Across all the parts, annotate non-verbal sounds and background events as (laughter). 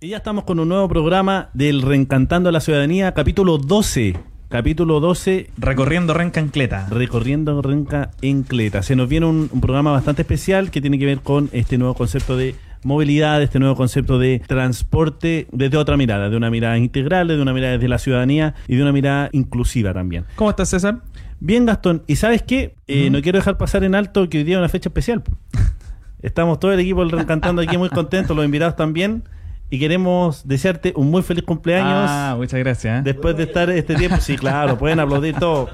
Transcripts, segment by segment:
Y ya estamos con un nuevo programa del Reencantando a la Ciudadanía, capítulo 12. Capítulo 12, Recorriendo Renca en Cleta. recorriendo Renca en Cleta. Se nos viene un, un programa bastante especial que tiene que ver con este nuevo concepto de movilidad, este nuevo concepto de transporte desde otra mirada, de una mirada integral, de una mirada desde la ciudadanía y de una mirada inclusiva también. ¿Cómo estás, César? Bien, Gastón. ¿Y sabes qué? Eh. No quiero dejar pasar en alto que hoy día es una fecha especial. (laughs) Estamos todo el equipo del Reencantando aquí muy contentos, los invitados también. Y queremos desearte un muy feliz cumpleaños. Ah, muchas gracias. ¿eh? Después de estar este tiempo, sí, claro, pueden aplaudir todo.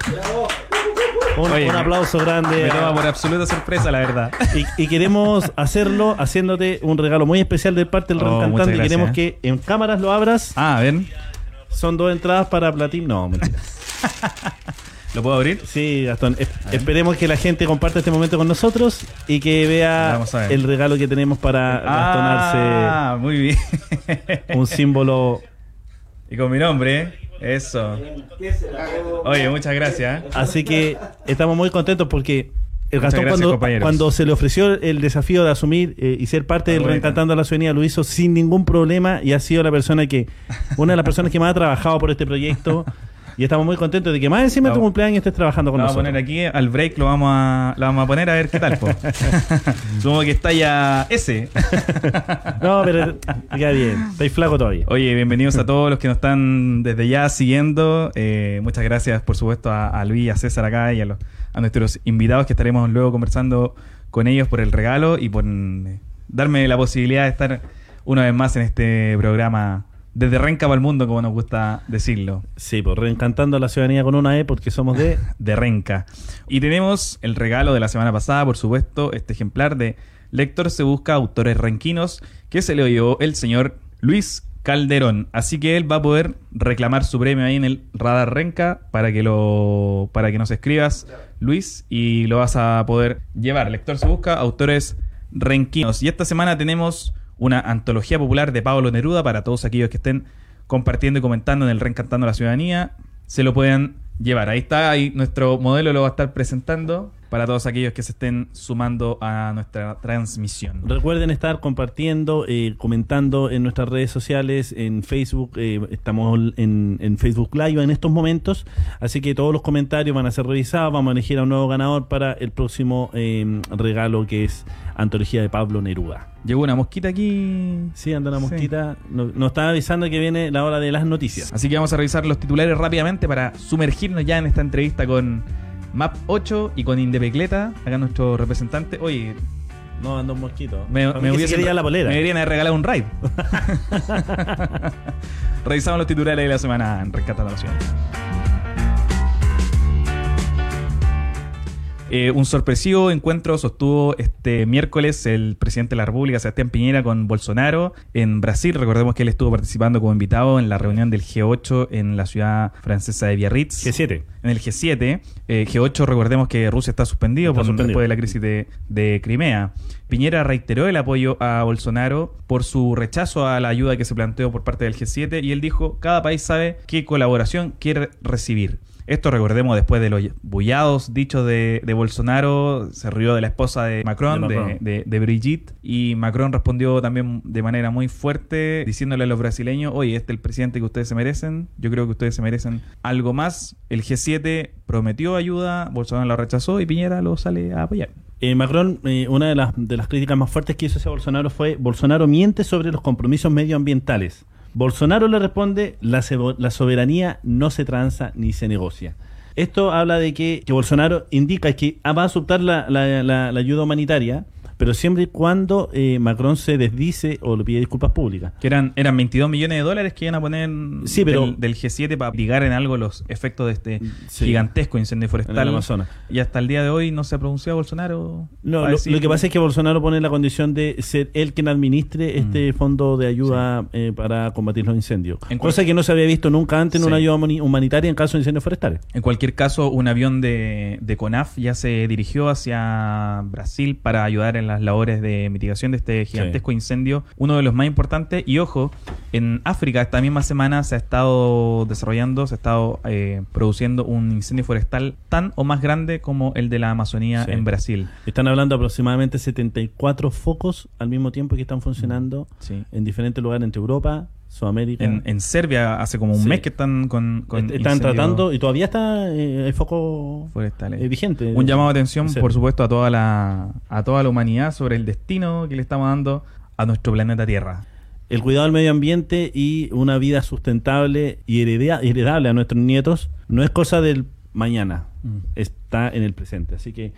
Un, Oye, un aplauso grande. Me toma por absoluta sorpresa, la verdad. Y, y queremos hacerlo haciéndote un regalo muy especial de parte del Oh, muchas Y queremos gracias. que en cámaras lo abras. Ah, ven. Son dos entradas para platino. No, mentira. (laughs) ¿Lo puedo abrir? Sí, Gastón. es- esperemos que la gente comparta este momento con nosotros y que vea el regalo que tenemos para gastonarse Ah, muy bien. (laughs) un símbolo. y con mi nombre. Eso. Oye, muchas gracias. ¿eh? Así que estamos muy contentos porque el Gastón gracias, cuando, compañeros. cuando se le ofreció el desafío de asumir eh, y ser parte Ah, del bueno. Reencantando a la Ciudadanía lo hizo sin ningún problema y ha sido la persona que, una de las personas que más ha trabajado por este proyecto (laughs) y estamos muy contentos de que más encima de tu cumpleaños estés trabajando con Lo vamos a nosotros. poner aquí, al break lo vamos a, lo vamos a poner a ver qué tal. po. (laughs) Supongo que está ya ese. No, pero queda bien, estáis flaco todavía. Oye, bienvenidos a todos los que nos están desde ya siguiendo. Eh, muchas gracias, por supuesto, a, a Luis, a César acá y a, los, a nuestros invitados que estaremos luego conversando con ellos por el regalo y por eh, darme la posibilidad de estar una vez más en este programa desde Renca para el mundo, como nos gusta decirlo. Sí, pues reencantando a la ciudadanía con una E porque somos de (laughs) de Renca. Y tenemos el regalo de la semana pasada, por supuesto, este ejemplar de Lector se busca autores renquinos que se le oyó el señor Luis Calderón. Así que él va a poder reclamar su premio ahí en el Radar Renca para que lo para que nos escribas, Luis, y lo vas a poder llevar. Lector se busca autores renquinos. Y esta semana tenemos una antología popular de Pablo Neruda para todos aquellos que estén compartiendo y comentando en el Reencantando a la Ciudadanía. Se lo pueden llevar. Ahí está, ahí nuestro modelo lo va a estar presentando para todos aquellos que se estén sumando a nuestra transmisión. Recuerden estar compartiendo, eh, comentando en nuestras redes sociales, en Facebook, eh, estamos en, en Facebook Live en estos momentos, así que todos los comentarios van a ser revisados, vamos a elegir a un nuevo ganador para el próximo eh, regalo que es Antología de Pablo Neruda. Llegó una mosquita aquí. Sí, anda una Sí. mosquita, nos, nos está avisando que viene la hora de las noticias. Así que vamos a revisar los titulares rápidamente para sumergirnos ya en esta entrevista con Map 8 y con Indepecleta, acá nuestro representante. Oye, No, anda un mosquito. me, me hubiesen- la polera. me deberían haber regalado un raid. (laughs) (laughs) Revisamos los titulares de la semana en Rescatando la Ciudad. Eh, un sorpresivo encuentro sostuvo este miércoles el presidente de la República, Sebastián Piñera, con Bolsonaro en Brasil. Recordemos que él estuvo participando como invitado en la reunión del G8 en la ciudad francesa de Biarritz. G7. En el G7. Eh, G8, recordemos que Rusia está suspendido, Está por- suspendido. después de la crisis de, de Crimea. Piñera reiteró el apoyo a Bolsonaro por su rechazo a la ayuda que se planteó por parte del G7 y él dijo, cada país sabe qué colaboración quiere recibir. Esto recordemos después de los bullados dichos de, de Bolsonaro, se rió de la esposa de Macron, De Macron. de- de Brigitte, y Macron respondió también de manera muy fuerte, diciéndole a los brasileños, oye, este es el presidente que ustedes se merecen, yo creo que ustedes se merecen algo más. El G7 prometió ayuda, Bolsonaro la rechazó y Piñera lo sale a apoyar. Eh, Macron, eh, una de las, de las críticas más fuertes que hizo hacia Bolsonaro fue Bolsonaro miente sobre los compromisos medioambientales. Bolsonaro le responde, la, la soberanía no se tranza ni se negocia. Esto habla de que, Bolsonaro indica que va a aceptar la- la- la ayuda humanitaria, pero siempre y cuando eh, Macron se desdice o le pide disculpas públicas. Que eran, eran 22 millones de dólares que iban a poner Sí, pero- del, del G7 para ligar en algo los efectos de este Sí. gigantesco incendio En forestal. el Amazonas. Y hasta el día de hoy no se ha pronunciado Bolsonaro. No, lo, lo que pasa es que Bolsonaro pone la condición de ser él quien administre este fondo de ayuda eh, para combatir los incendios. En Cosa que no se había visto nunca antes en Sí. una ayuda humani- humanitaria en caso de incendios forestales. En cualquier caso, un avión de, de CONAF ya se dirigió hacia Brasil para ayudar en las labores de mitigación de este gigantesco incendio, uno de los más importantes. Y ojo, en África esta misma semana se ha estado desarrollando, se ha estado eh, produciendo un incendio forestal tan o más grande como el de la Amazonía Sí. en Brasil. Están hablando aproximadamente 74 focos al mismo tiempo que están funcionando Sí. en diferentes lugares entre Europa, Sudamérica. En, en Serbia hace como un Sí. mes que están con, con Est- están tratando y todavía está eh, el foco forestales. eh, vigente. Un llamado de atención, por supuesto, a toda la a toda la humanidad sobre el destino que le estamos dando a nuestro planeta Tierra. El cuidado del medio ambiente y una vida sustentable y heredea- heredable a nuestros nietos no es cosa del mañana, Mm. está en el presente. Así que,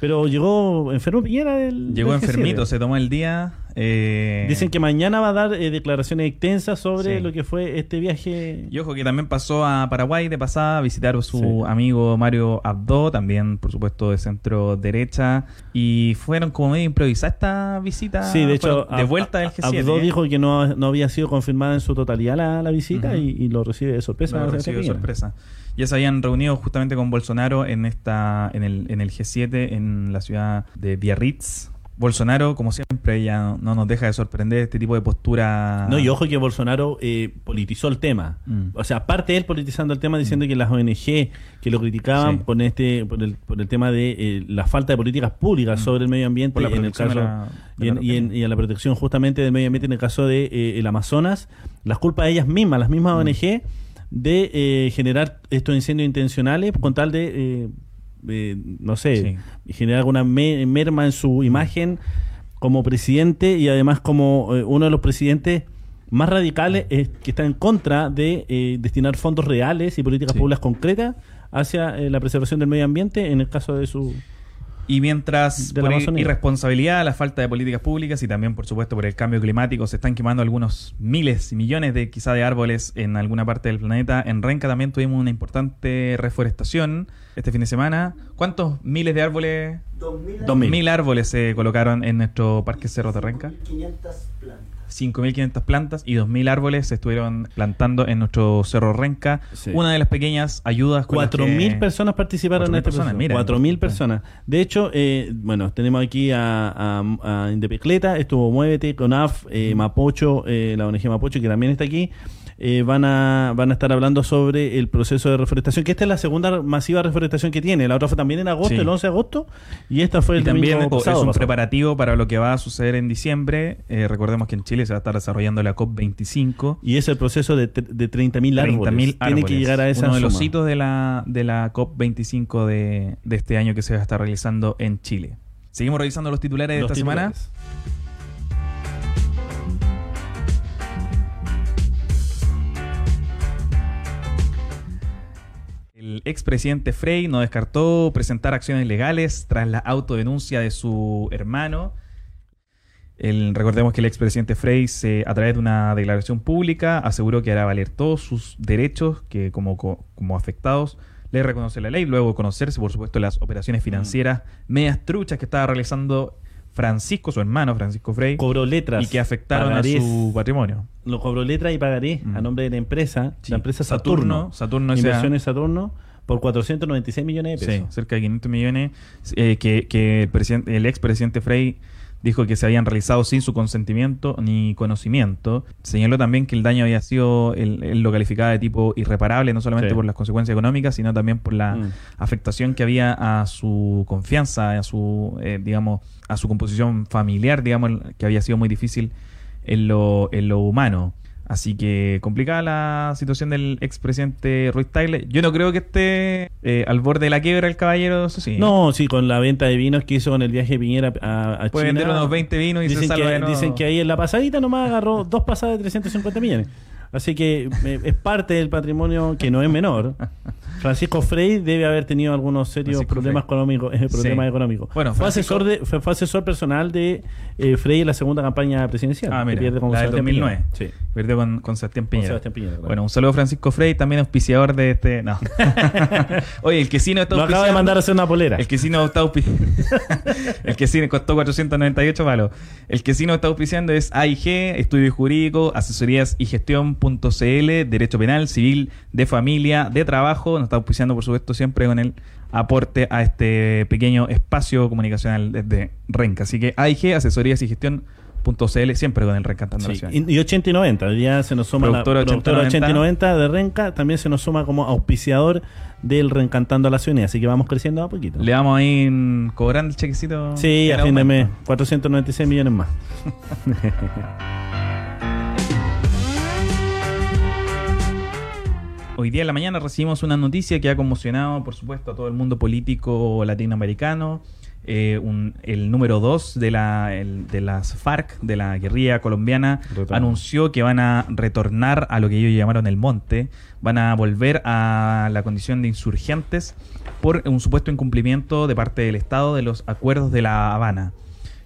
pero llegó enfermo Piñera del Llegó del G7. enfermito, se tomó el día. eh, Dicen que mañana va a dar eh, declaraciones extensas sobre Sí. lo que fue este viaje. Y ojo que también pasó a Paraguay de pasada a visitar a su Sí. amigo Mario Abdo, también por supuesto de centro derecha. Y fueron como medio improvisada esta visita. Sí, de hecho, de vuelta del G7. Abdo ¿eh? dijo que no, no había sido confirmada en su totalidad la, la visita y, y lo recibe de sorpresa. Lo recibió de Piñera. Ya se habían reunido justamente con Bolsonaro en esta en el, en el G7 en la ciudad de Biarritz. Bolsonaro, como siempre, ya no nos deja de sorprender este tipo de postura. No, y ojo que Bolsonaro eh, politizó el tema. Mm. O sea, aparte él politizando el tema diciendo que las ONG que lo criticaban Sí. por este por el, por el tema de eh, la falta de políticas públicas Mm. sobre el medio ambiente Por la en el caso de la- de y, en, y, en- y a la protección justamente del medio ambiente en el caso de eh, el Amazonas, las culpas de ellas mismas, las mismas Mm. ONG de eh, generar estos incendios intencionales con tal de eh, eh, no sé, generar alguna me- merma en su imagen como presidente y además como eh, uno de los presidentes más radicales que está en contra de eh, destinar fondos reales y políticas Sí. públicas concretas hacia la preservación del medio ambiente en el caso de su Y mientras de la por Amazonía. irresponsabilidad, la falta de políticas públicas y también, por supuesto, por el cambio climático, se están quemando algunos miles y millones de quizá de árboles en alguna parte del planeta. En Renca también tuvimos una importante reforestación este fin de semana. ¿Cuántos miles de árboles? Dos mil. Mil árboles se colocaron en nuestro Parque Cerro de Renca. 5.500 plantas y 2.000 árboles se estuvieron plantando en nuestro Cerro Renca. Sí. Una de las pequeñas ayudas con las Cuatro que- mil personas participaron en 4.000 este personas, proceso. mira. Cuatro mil personas. De hecho, eh, bueno, tenemos aquí a, a, a Indepecleta, estuvo Muévete, CONAF, eh, Mapocho, eh, la ONG Mapocho, que también está aquí. Eh, van, a, van a estar hablando sobre el proceso de reforestación, que esta es la segunda masiva reforestación que tiene. La otra fue también en agosto, Sí. el 11 de agosto, y esta fue el y también pasado, es un pasado. preparativo para lo que va a suceder en diciembre. Eh, recordemos que en Chile se va a estar desarrollando la COP25. Y es el proceso de, de 30.000 árboles. 30.000 Tiene que árboles. llegar a esa Uno de los suma. hitos de la, de la COP25 de, de este año que se va a estar realizando en Chile. Seguimos revisando los titulares de Los esta semana. El expresidente Frey no descartó presentar acciones legales tras la autodenuncia de su hermano. El- recordemos que el expresidente Frey, se, a través de una declaración pública, aseguró que hará valer todos sus derechos que como, co- como afectados le reconoce la ley, luego conocerse, por supuesto, las operaciones financieras medias truchas que estaba realizando Francisco, su hermano Francisco Frey, Cobró letras. y que afectaron pagarés. a su patrimonio. lo cobró letra y pagaré Mm. a nombre de la empresa, Sí. la empresa Saturno, Saturno, Saturno S.A. Inversiones Saturno, por 496 millones de Sí, pesos. cerca de 500 millones eh, que, que el, presidente, el expresidente Frey dijo que se habían realizado sin su consentimiento ni conocimiento. Señaló también que el daño había sido, él, él lo calificaba de tipo irreparable, no solamente Sí. por las consecuencias económicas, sino también por la Mm. afectación que había a su confianza, a su, eh, digamos, a su composición familiar, digamos, que había sido muy difícil en lo, en lo humano. Así que complicada la situación del expresidente Ruiz Tagle. Yo no creo que esté eh, al borde de la quiebra el caballero, eso sí. No, sí, con la venta de vinos que hizo con el viaje de Piñera a, a Puede China. vender unos 20 vinos y se dicen salva que, de dicen que ahí en la pasadita nomás agarró dos pasadas de 350 millones. Así que eh, es parte del patrimonio que no es menor. Francisco Frey debe haber tenido algunos serios Francisco problemas económicos. eh, problemas Sí. económicos. Bueno, fue, Francisco- asesor de, fue, fue asesor personal de eh, Frey en la segunda campaña presidencial. Ah, mira, pierde con la del Sebastián 2009. Piñera. Sí, Perdió con, con Sebastián con Piñera. Sebastián Piñera. claro. Bueno, un saludo a Francisco Frey, también auspiciador de este. No. (laughs) Oye, el quesino está Lo acaba de mandar a hacer una polera. El quesino está auspiciando. (laughs) el quesino costó 498 palos. El quesino está auspiciando es AIG, Estudio Jurídico, Asesorías y Gestión.cl, Derecho Penal, Civil, de Familia, de Trabajo. está auspiciando, por supuesto, siempre con el aporte a este pequeño espacio comunicacional desde Renca. Así que AIG, asesorías y gestión .cl, siempre con el Reencantando sí. y, y 80 y 90, hoy día se nos suma productora la productora 80 y 90 de Renca, también se nos suma como auspiciador del Reencantando a la Ciudadanía, así que vamos creciendo a poquito. Le vamos a ir cobrando el chequecito. Sí, a fin de mes, 496 millones más. (laughs) Hoy día en la mañana recibimos una noticia que ha conmocionado, por supuesto, a todo el mundo político latinoamericano. Eh, el número 2 de, la, de las FARC, de la guerrilla colombiana, anunció que van a retornar a lo que ellos llamaron el monte, van a volver a la condición de insurgentes por un supuesto incumplimiento de parte del Estado de los acuerdos de La Habana.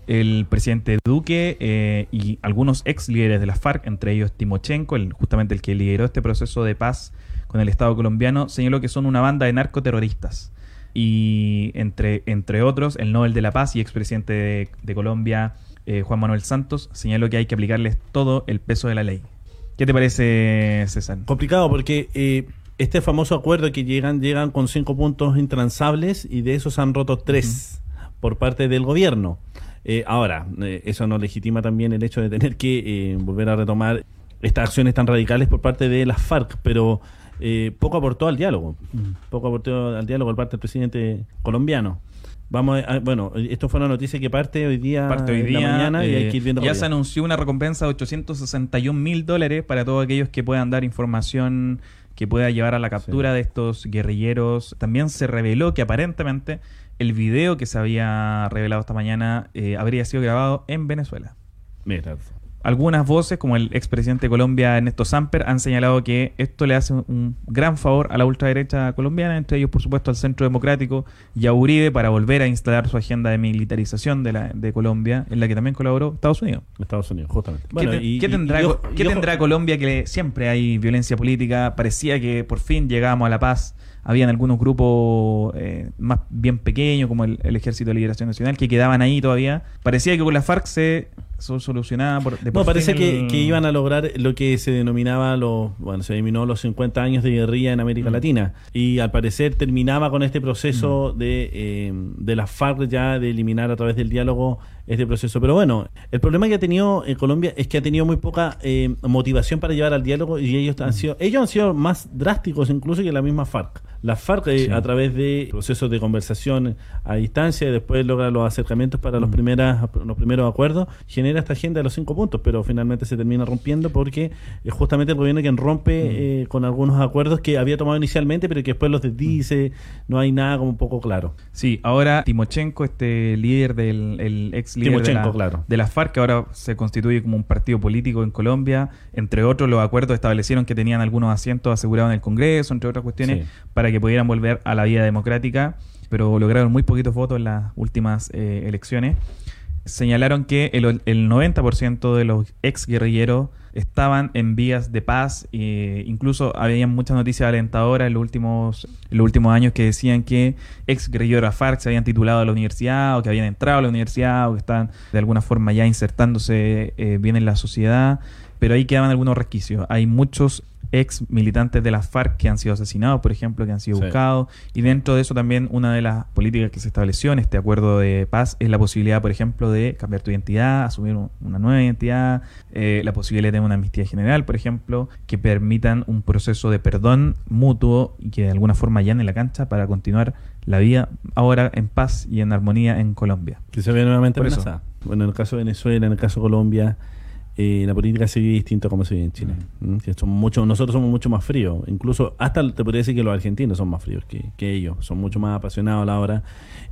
El presidente Duque eh, y algunos ex líderes de las FARC, entre ellos Timochenko, el, justamente el que lideró este proceso de paz con el Estado colombiano, señaló que son una banda de narcoterroristas. Y entre, entre otros, el Nobel de la Paz y expresidente de, Colombia, eh, Juan Manuel Santos, señaló que hay que aplicarles todo el peso de la ley. ¿Qué te parece, César? Complicado porque eh, este famoso acuerdo que llegan, llegan con cinco puntos intransables y de esos han roto tres por parte del gobierno. Eh, ahora, eso no legitima también el hecho de tener que volver a retomar estas acciones tan radicales por parte de las FARC, pero eh, poco aportó al diálogo. Mm. Poco aportó al diálogo por parte del presidente colombiano. Vamos a, bueno, esto fue una noticia que parte hoy día, parte hoy día mañana y hay que ir viendo Ya se anunció una recompensa de 861 mil dólares para todos aquellos que puedan dar información que pueda llevar a la captura de estos guerrilleros. También se reveló que aparentemente el video que se había revelado esta mañana eh, habría sido grabado en Venezuela. Mira, algunas voces, como el expresidente de Colombia, Ernesto Samper, han señalado que esto le hace un gran favor a la ultraderecha colombiana, entre ellos, por supuesto, al Centro Democrático y a Uribe para volver a instalar su agenda de militarización de, la, de Colombia, en la que también colaboró Estados Unidos. Estados Unidos, justamente. ¿Qué, tendrá, ¿qué tendrá Colombia que siempre hay violencia política? Parecía que por fin llegamos a la paz habían algunos grupos eh, más bien pequeños, como el, Ejército de Liberación Nacional, que quedaban ahí todavía. Parecía que con la FARC se solucionaba. Por, no, parece que, iban a lograr lo que se denominaba, los, bueno, se denominó los 50 años de guerrilla en América mm. Latina. Y al parecer terminaba con este proceso mm. de, eh, de la FARC ya de eliminar a través del diálogo este proceso. Pero bueno, el problema que ha tenido en Colombia es que ha tenido muy poca eh, motivación para llevar al diálogo y ellos han mm. sido, ellos han sido más drásticos incluso que la misma FARC. La FARC eh, a través de procesos de conversación a distancia y después logra los acercamientos para los, primeras, los primeros acuerdos, genera esta agenda de los cinco puntos, pero finalmente se termina rompiendo porque es justamente el gobierno quien rompe mm. eh, con algunos acuerdos que había tomado inicialmente, pero que después los desdice, no hay nada como un poco claro. Sí, ahora Timochenko, este líder del el ex líder de, la, claro. de FARC, que ahora se constituye como un partido político en Colombia, entre otros los acuerdos establecieron que tenían algunos asientos asegurados en el Congreso, entre otras cuestiones, para que pudieran volver a la vida democrática, pero lograron muy poquitos votos en las últimas eh, elecciones. Señalaron que el, el 90% de los ex guerrilleros estaban en vías de paz. E incluso había muchas noticias alentadoras en los últimos, los últimos años que decían que ex guerrilleros FARC se habían titulado a la universidad o que habían entrado a la universidad o que estaban de alguna forma ya insertándose eh, bien en la sociedad. Pero ahí quedaban algunos resquicios. Hay muchos ex militantes de las FARC que han sido asesinados, por ejemplo, que han sido buscados. Y dentro de eso también una de las políticas que se estableció en este acuerdo de paz es la posibilidad, por ejemplo, de cambiar tu identidad, asumir una nueva identidad, eh, la posibilidad de tener una amnistía general, por ejemplo, que permitan un proceso de perdón mutuo y que de alguna forma en la cancha para continuar la vida ahora en paz y en armonía en Colombia. Que se ve nuevamente amenazada. Bueno, en el caso de Venezuela, en el caso de Colombia, eh, la política se vive distinto a como se vive en Chile. Mm. ¿Mm? nosotros somos mucho más fríos. Incluso hasta te podría decir que los argentinos son más fríos que, ellos. Son mucho más apasionados a la hora.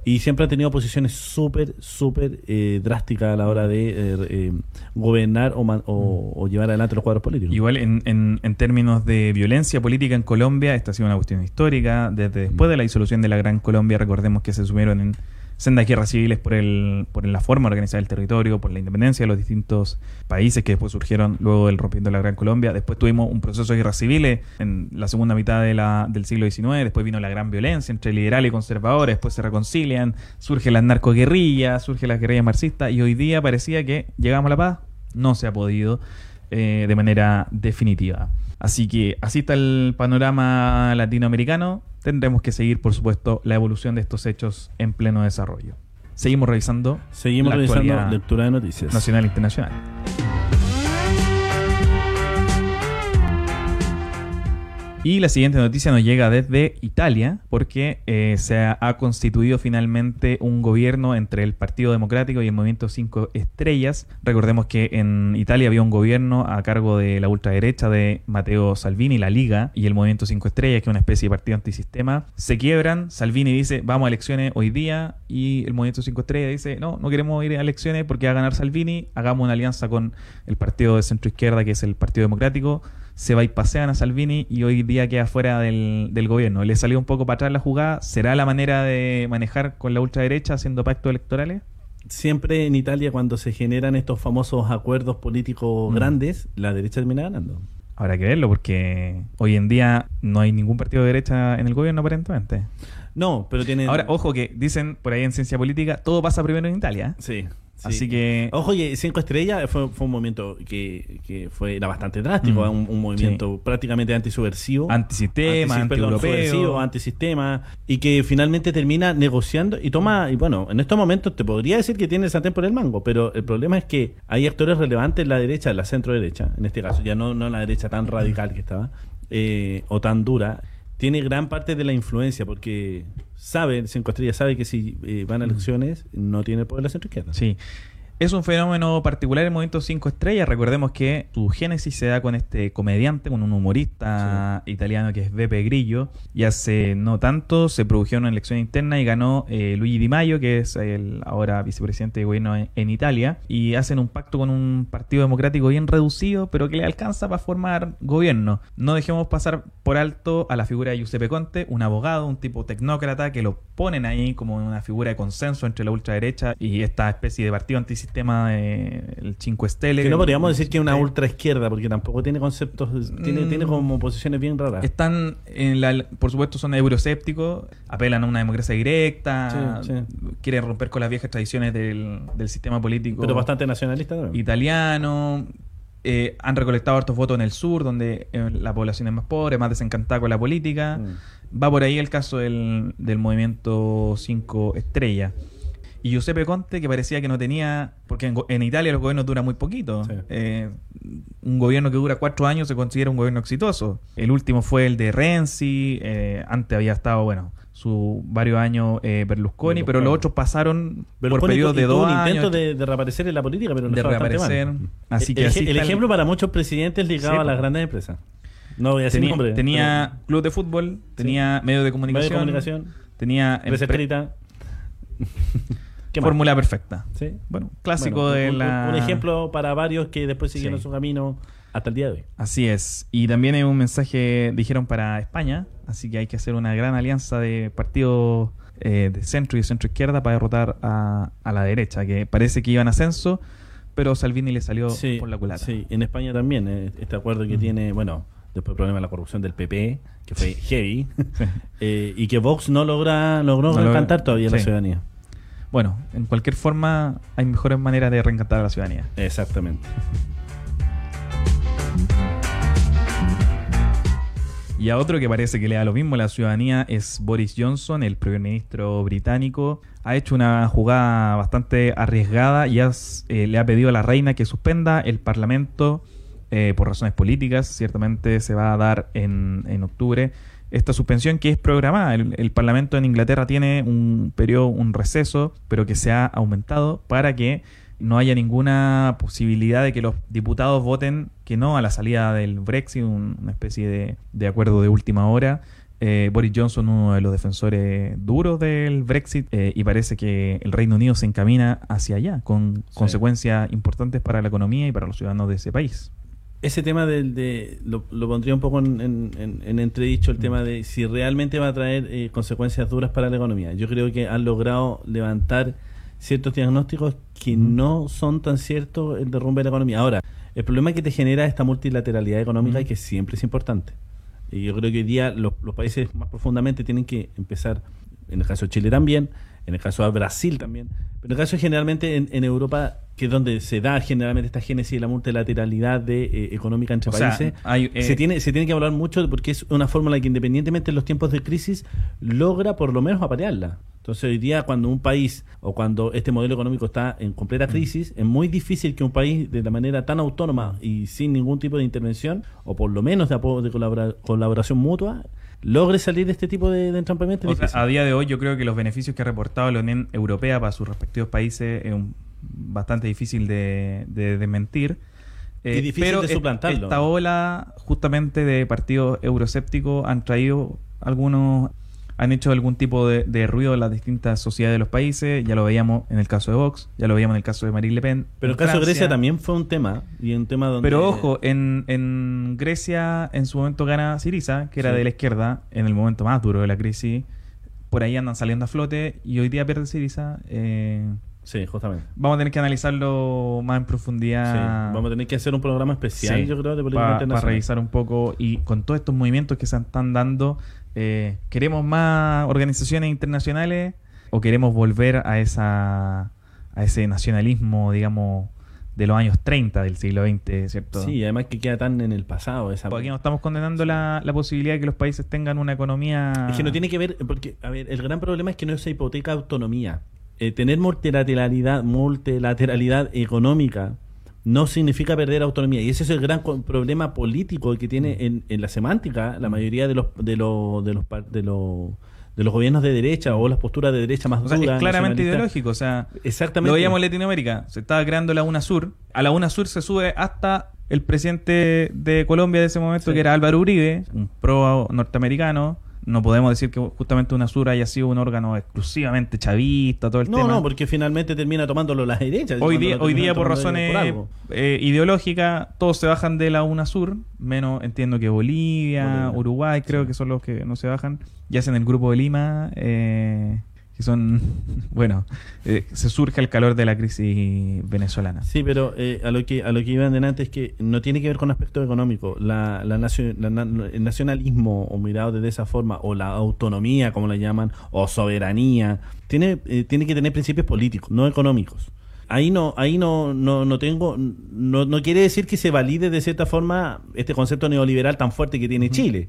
Y siempre han tenido posiciones súper, súper eh, drásticas a la hora de eh, gobernar o, mm. o, llevar adelante los cuadros políticos. Igual en, en, términos de violencia política en Colombia, esta ha sido una cuestión histórica. Desde después de la disolución de la Gran Colombia, recordemos que se sumieron en sendas guerras civiles por, el, por la forma de organizar el territorio, por la independencia de los distintos países que después surgieron luego del rompiendo de la Gran Colombia. Después tuvimos un proceso de guerras civiles en la segunda mitad de la, del siglo XIX. Después vino la gran violencia entre liberales y conservadores. Después se reconcilian, surge la narcoguerrilla, surge la guerrilla marxista. Y hoy día parecía que llegamos a la paz. No se ha podido eh, de manera definitiva. Así que así está el panorama latinoamericano. Tendremos que seguir, por supuesto, la evolución de estos hechos en pleno desarrollo. Seguimos revisando. Seguimos la revisando lectura de noticias. Nacional e internacional. Y la siguiente noticia nos llega desde Italia, porque eh, se ha, constituido finalmente un gobierno entre el Partido Democrático y el Movimiento 5 Estrellas. Recordemos que en Italia había un gobierno a cargo de la ultraderecha de Matteo Salvini, la Liga, y el Movimiento 5 Estrellas, que es una especie de partido antisistema. Se quiebran, Salvini dice, vamos a elecciones hoy día, y el Movimiento 5 Estrellas dice, no, no queremos ir a elecciones porque va a ganar Salvini, hagamos una alianza con el partido de centro izquierda, que es el Partido Democrático se va y pasean a Salvini y hoy día queda fuera del, del gobierno. ¿Le salió un poco para atrás la jugada? ¿Será la manera de manejar con la ultraderecha haciendo pactos electorales? Siempre en Italia cuando se generan estos famosos acuerdos políticos Mm. grandes, la derecha termina ganando. Habrá que verlo porque hoy en día no hay ningún partido de derecha en el gobierno aparentemente. No, pero tiene... Ahora, ojo que dicen por ahí en ciencia política, todo pasa primero en Italia. Sí. Sí. Así que... Ojo, y Cinco Estrellas fue, fue un movimiento que, que fue, era bastante drástico, Mm. ¿eh? un, un movimiento prácticamente antisubversivo. Antisistema, antieuropeo. antisistema, y que finalmente termina negociando y toma, y bueno, en estos momentos te podría decir que tiene el sartén por el mango, pero el problema es que hay actores relevantes en la derecha, en la centro derecha, en este caso, ya no, no la derecha tan radical que estaba, eh, o tan dura, tiene gran parte de la influencia, porque sabe, Cinco Estrellas sabe que si eh, van a elecciones no tiene el poder la centro izquierda. Sí. Es un fenómeno particular el movimiento 5 estrellas. Recordemos que su génesis se da con este comediante, con un humorista italiano que es Beppe Grillo. Y hace no tanto se produjo una elección interna y ganó eh, Luigi Di Maio, que es el ahora vicepresidente de gobierno en, en Italia. Y hacen un pacto con un partido democrático bien reducido, pero que le alcanza para formar gobierno. No dejemos pasar por alto a la figura de Giuseppe Conte, un abogado, un tipo tecnócrata, que lo ponen ahí como una figura de consenso entre la ultraderecha y esta especie de partido antisistema del 5 Stelle. Que no podríamos decir que es una ultra izquierda, porque tampoco tiene conceptos, tiene, Mm. tiene como posiciones bien raras. Están, en la, por supuesto, son euroscépticos, apelan a una democracia directa, Sí, quieren romper con las viejas tradiciones del, del sistema político Pero bastante nacionalista también. italiano. eh, han recolectado hartos votos en el sur, donde eh, la población es más pobre, más desencantada con la política. Mm. Va por ahí el caso del, del movimiento 5 estrellas. Y Giuseppe Conte, que parecía que no tenía. Porque en, Italia los gobiernos duran muy poquito. Sí. Eh, un gobierno que dura cuatro años se considera un gobierno exitoso. El último fue el de Renzi. eh, antes había estado, bueno, su varios años eh, Berlusconi, pero los otros pasaron por periodos de dos un intento años. de, de reaparecer en la política, pero no de reaparecer. mal. Así que el, así el ejemplo para muchos presidentes ligados Sí, a las po. grandes empresas. No voy a decir tenía, nombre. tenía club de fútbol, tenía medios de pero medio comunicación, de comunicación, tenía empresa (laughs) fórmula perfecta. Sí. Bueno, clásico Bueno, de un, la... un ejemplo para varios que después siguieron Sí. su camino hasta el día de hoy. Así es. Y también hay un mensaje, dijeron, para España. Así que hay que hacer una gran alianza de partidos eh, de centro y de centro izquierda para derrotar a, a la derecha, que parece que iban a ascenso, pero Salvini le salió Sí, por la culata. sí, en España también. eh, este acuerdo que tiene, bueno, después el problema de la corrupción del PP, que fue heavy, (laughs) eh, y que Vox no logra logró No todavía a la sí. ciudadanía. Bueno, en cualquier forma, hay mejores maneras de reencantar a la ciudadanía. Exactamente. Y a otro que parece que le da lo mismo a la ciudadanía es Boris Johnson, el primer ministro británico. Ha hecho una jugada bastante arriesgada y has- eh, le ha pedido a la reina que suspenda el parlamento eh, por razones políticas. Ciertamente se va a dar en, en octubre esta suspensión que es programada. El, el parlamento en Inglaterra tiene un periodo, un receso, pero que se ha aumentado para que no haya ninguna posibilidad de que los diputados voten que no a la salida del Brexit, un- una especie de, de acuerdo de última hora. Eh, Boris Johnson, uno de los defensores duros del Brexit, eh, y parece que el Reino Unido se encamina hacia allá, con Sí. consecuencias importantes para la economía y para los ciudadanos de ese país. Ese tema del de lo, lo pondría un poco en, en- en- en entredicho el Mm. tema de si realmente va a traer eh, consecuencias duras para la economía. Yo creo que han logrado levantar ciertos diagnósticos que Mm. no son tan ciertos el derrumbe de la economía. Ahora, el problema que te genera esta multilateralidad económica Mm. y que siempre es importante. Y yo creo que hoy día los, los países más profundamente tienen que empezar, en el caso de Chile también, en el caso de Brasil también. Pero en el caso generalmente en, en Europa, que es donde se da generalmente esta génesis de la multilateralidad de, eh, económica entre O sea, países, hay, eh, se, tiene, se tiene que hablar mucho porque es una fórmula que independientemente de los tiempos de crisis, logra por lo menos aparearla. Entonces hoy día cuando un país o cuando este modelo económico está en completa Mm. crisis, es muy difícil que un país de la manera tan autónoma y sin ningún tipo de intervención, o por lo menos de apoyo de colabora- colaboración mutua, logre salir de este tipo de, de entrampamiento. O sea, difícil. a día de hoy yo creo que los beneficios que ha reportado la Unión Europea para sus respectivos países es un- bastante difícil de, de desmentir. Eh, Y difícil pero de suplantarlo. esta ola justamente de partidos euroscépticos han traído algunos han hecho algún tipo de, de ruido en las distintas sociedades de los países, ya lo veíamos en el caso de Vox, ya lo veíamos en el caso de Marine Le Pen. Pero el en caso de Francia. Grecia también fue un tema, y un tema donde... Pero ojo, en, en Grecia en su momento gana Siriza, que era Sí. de la izquierda, en el momento más duro de la crisis. Por ahí andan saliendo a flote y hoy día pierde Siriza. eh, Sí, justamente. vamos a tener que analizarlo más en Sí, profundidad. Vamos a tener que hacer un programa especial, Sí, yo creo, de política para internacional. revisar un poco y con todos estos movimientos que se están dando, eh, ¿queremos más organizaciones internacionales o queremos volver a esa a ese nacionalismo, digamos, de los años 30 del siglo XX, ¿cierto? Sí, además que queda tan en el pasado esa... Porque no estamos condenando la, la posibilidad de que los países tengan una economía. Es que no tiene que ver, porque, a ver, el gran problema es que no se hipoteca autonomía. Eh, tener multilateralidad, multilateralidad económica no significa perder autonomía. Y ese es el gran problema político que tiene en, en la semántica la mayoría de los, de los, de los, de los, de los gobiernos de derecha o las posturas de derecha más O sea, duras. es claramente ideológico. O sea, Exactamente. lo veíamos en Latinoamérica. Se estaba creando la UNASUR. A la UNASUR se sube hasta el presidente de Colombia de ese momento, Sí. que era Álvaro Uribe, un pro norteamericano. No podemos decir que justamente UNASUR haya sido un órgano exclusivamente chavista, todo el No, tema. no, porque finalmente termina tomándolo las derechas. Hoy día, hoy día por razones eh, ideológicas, todos se bajan de la UNASUR, menos entiendo que Bolivia, Bolivia. Uruguay, creo Sí. que son los que no se bajan. Y hacen el grupo de Lima, eh, que son, (laughs) bueno, eh, se surge el calor de la crisis venezolana. Sí, pero eh, a lo que a lo que iban delante es que no tiene que ver con aspecto económico. La, la, nacio- la na- el nacionalismo, o mirado de esa forma, o la autonomía, como la llaman, o soberanía, tiene, eh, tiene que tener principios políticos, no económicos. Ahí no, ahí no, no, no tengo, no, no quiere decir que se valide de cierta forma este concepto neoliberal tan fuerte que tiene Chile,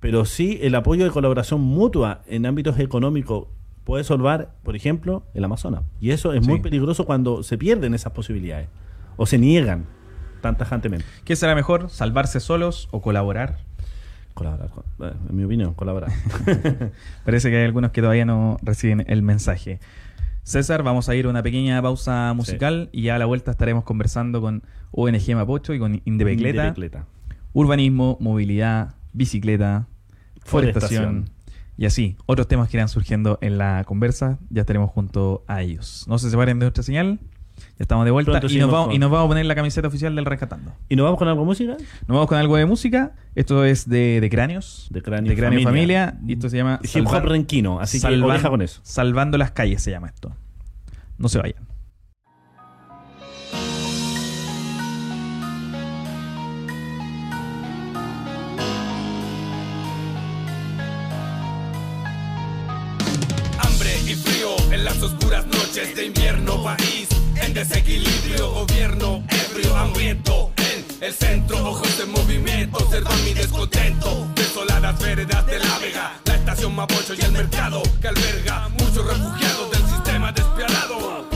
pero sí el apoyo de colaboración mutua en ámbitos económicos puede salvar, por ejemplo, el Amazonas. Y eso es muy peligroso cuando se pierden esas posibilidades o se niegan tan tajantemente. ¿Qué será mejor, salvarse solos o colaborar? Colaborar, eh, en mi opinión, colaborar. (laughs) Parece que hay algunos que todavía no reciben el mensaje. César, vamos a ir a una pequeña pausa musical y ya a la vuelta estaremos conversando con ONG Mapocho y con Indebecleta. Indebecleta. urbanismo, movilidad, bicicleta, forestación, Forestación. Y así, otros temas que irán surgiendo en la conversa, ya estaremos junto a ellos. No se separen de nuestra señal, ya estamos de vuelta y nos, vamos, y nos vamos a poner la camiseta oficial del Rescatando. ¿Y nos vamos con algo de música? Nos vamos con algo de música, esto es de, de Cráneos, De Cráneo Familia. Familia. y esto se llama Hip hop renquino, así que Salvan- con eso. Salvando las calles se llama esto. No se vayan. Oscuras noches de invierno, país en desequilibrio, gobierno ebrio, hambriento en el centro, ojos en movimiento, observan mi descontento. Desoladas veredas de la Vega, la estación Mapocho y el mercado que alberga muchos refugiados del sistema despiadado.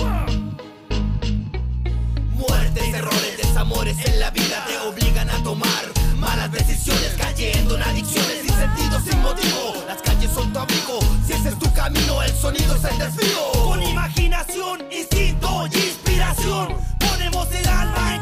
Muertes, errores, desamores en la vida te obligan a tomar malas decisiones, cayendo en adicciones sin sentido, sin motivo. Las calles son tu amigo, si ese es tu camino, el sonido es el desvío. Con imaginación, instinto y inspiración, ponemos el alma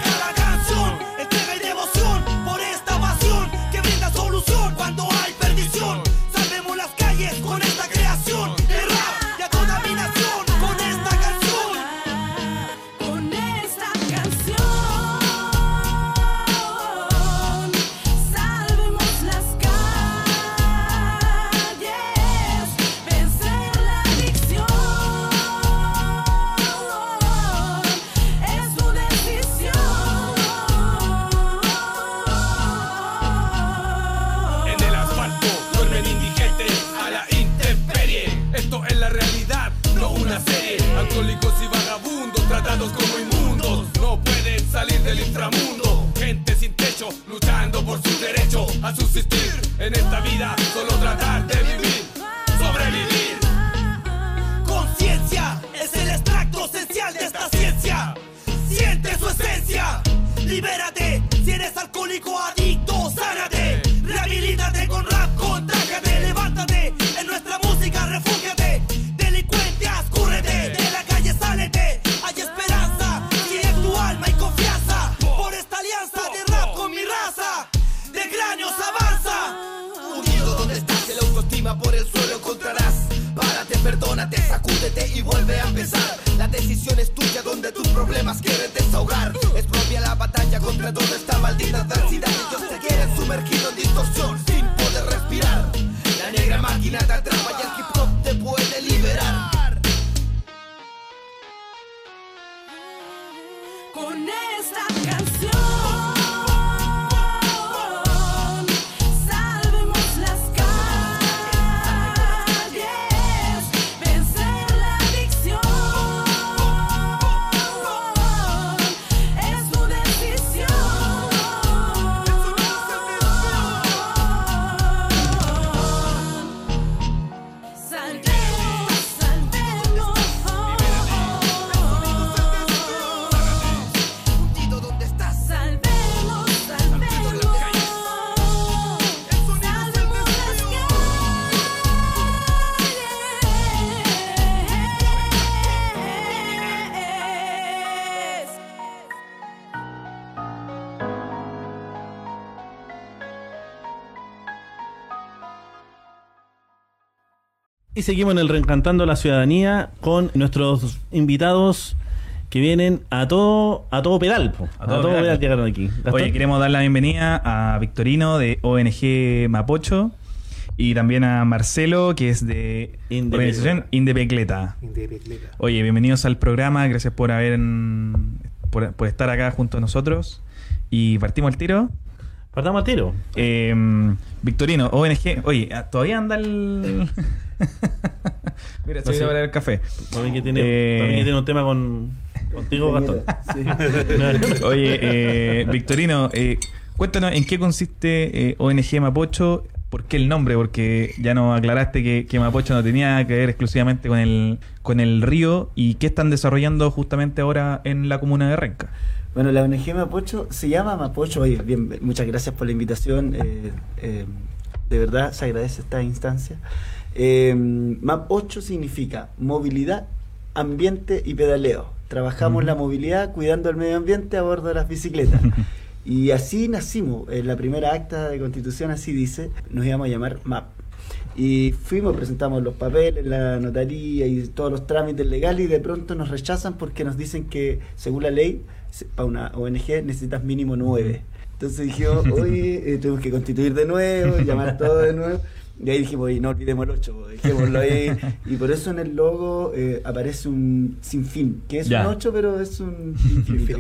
luchando por su derecho a subsistir. En esta vida solo tratar de vivir, sobrevivir. Conciencia es el extracto esencial de esta ciencia. Siente su esencia, libera Perdónate, sacúdete y vuelve a empezar. La decisión es tuya donde tus problemas quieres desahogar. Es propia la batalla contra toda esta maldita adversidad. Y seguimos en el Reencantando a la Ciudadanía con nuestros invitados que vienen a todo a todo pedal. po. A, todo, pedal. llegaron aquí. Gastón. Oye, queremos dar la bienvenida a Victorino de ONG Mapocho y también a Marcelo, que es de Indepecleta. organización Indepecleta. Oye, bienvenidos al programa, gracias por haber por, por estar acá junto a nosotros. Y partimos el tiro. Partamos tiro. Eh, Victorino, ONG. Oye, ah, todavía anda el. (laughs) Mira, No a parar el café. Para mí que tiene, Eh. que tiene un tema con, contigo, Gastón. (laughs) Oye, eh, Victorino, eh, cuéntanos en qué consiste eh, ONG Mapocho. ¿Por qué el nombre? Porque ya nos aclaraste que, que Mapocho no tenía que ver exclusivamente con el, con el río. ¿Y qué están desarrollando justamente ahora en la comuna de Renca? Bueno, la ONG Mapocho se llama Mapocho. Oye, bien, muchas gracias por la invitación. eh, eh, de verdad se agradece esta instancia. Eh, MAP 8 significa movilidad, ambiente y pedaleo. Trabajamos la movilidad cuidando el medio ambiente a bordo de las bicicletas. (laughs) y así nacimos. En la primera acta de constitución así dice, nos íbamos a llamar MAP. Y fuimos, presentamos los papeles, la notaría y todos los trámites legales y de pronto nos rechazan porque nos dicen que según la ley, para una ONG necesitas mínimo nueve. Entonces dijimos, oye, eh, tenemos que constituir de nuevo, llamar todo de nuevo. Y ahí dijimos, oye, no olvidemos el 8, dejémoslo ahí. (laughs) Y por eso en el logo eh, aparece un sinfín, que es Ya. un 8, pero es un infinito.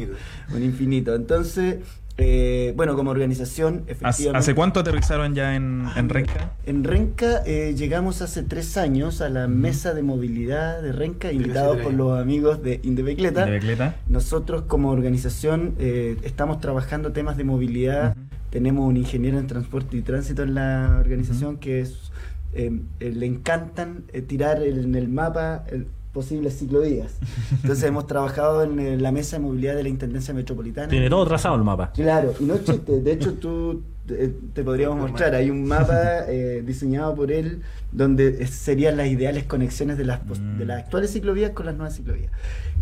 un infinito. Entonces, eh, bueno, como organización, ¿Hace, efectivamente. hace cuánto aterrizaron ya en, en Renca? En Renca eh, llegamos hace tres años a la mesa de movilidad de Renca, invitados por los amigos de Indepecleta. ¿De Becleta? Nosotros como organización eh, estamos trabajando temas de movilidad. Tenemos un ingeniero en transporte y tránsito en la organización que es eh, eh, le encantan eh, tirar el- en el mapa el- posibles ciclovías. (laughs) Entonces hemos trabajado en eh, la mesa de movilidad de la Intendencia Metropolitana. Tiene todo trazado el mapa. Claro, y no es chiste. De hecho, tú eh, te podríamos mostrar. Hay un mapa (laughs) eh, diseñado por él donde serían las ideales conexiones de las, Mm. de las actuales ciclovías con las nuevas ciclovías.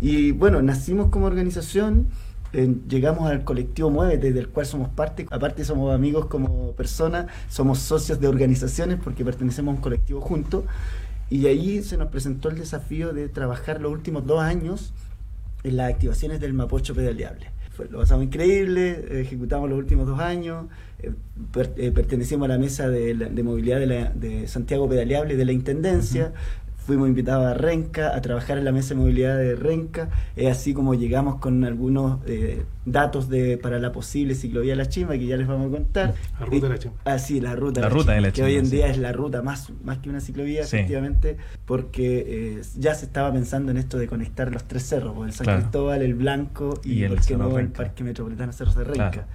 Y bueno, nacimos como organización. Llegamos al colectivo Muévete, del cual somos parte. Aparte, somos amigos como personas, somos socios de organizaciones porque pertenecemos a un colectivo juntos. Y ahí se nos presentó el desafío de trabajar los últimos dos años en las activaciones del Mapocho pedaleable. Fue, lo pasamos increíble, ejecutamos los últimos dos años, eh, eh, pertenecimos a la mesa de, la- movilidad de, la- de Santiago Pedaleable de la Intendencia, fuimos invitados a Renca a trabajar en la mesa de movilidad de Renca, es así como llegamos con algunos eh, datos de para la posible ciclovía La Chimba, que ya les vamos a contar. La ruta de la Chimba. Ah, sí, la ruta, La ruta de la que Chimba, hoy en sí. día es la ruta más, más que una ciclovía, Sí. efectivamente, porque eh, ya se estaba pensando en esto de conectar los tres cerros, pues, el San Claro. Cristóbal, el Blanco y, Y el ¿por qué Cerro no, el. Parque Metropolitano Cerros de Renca. Claro.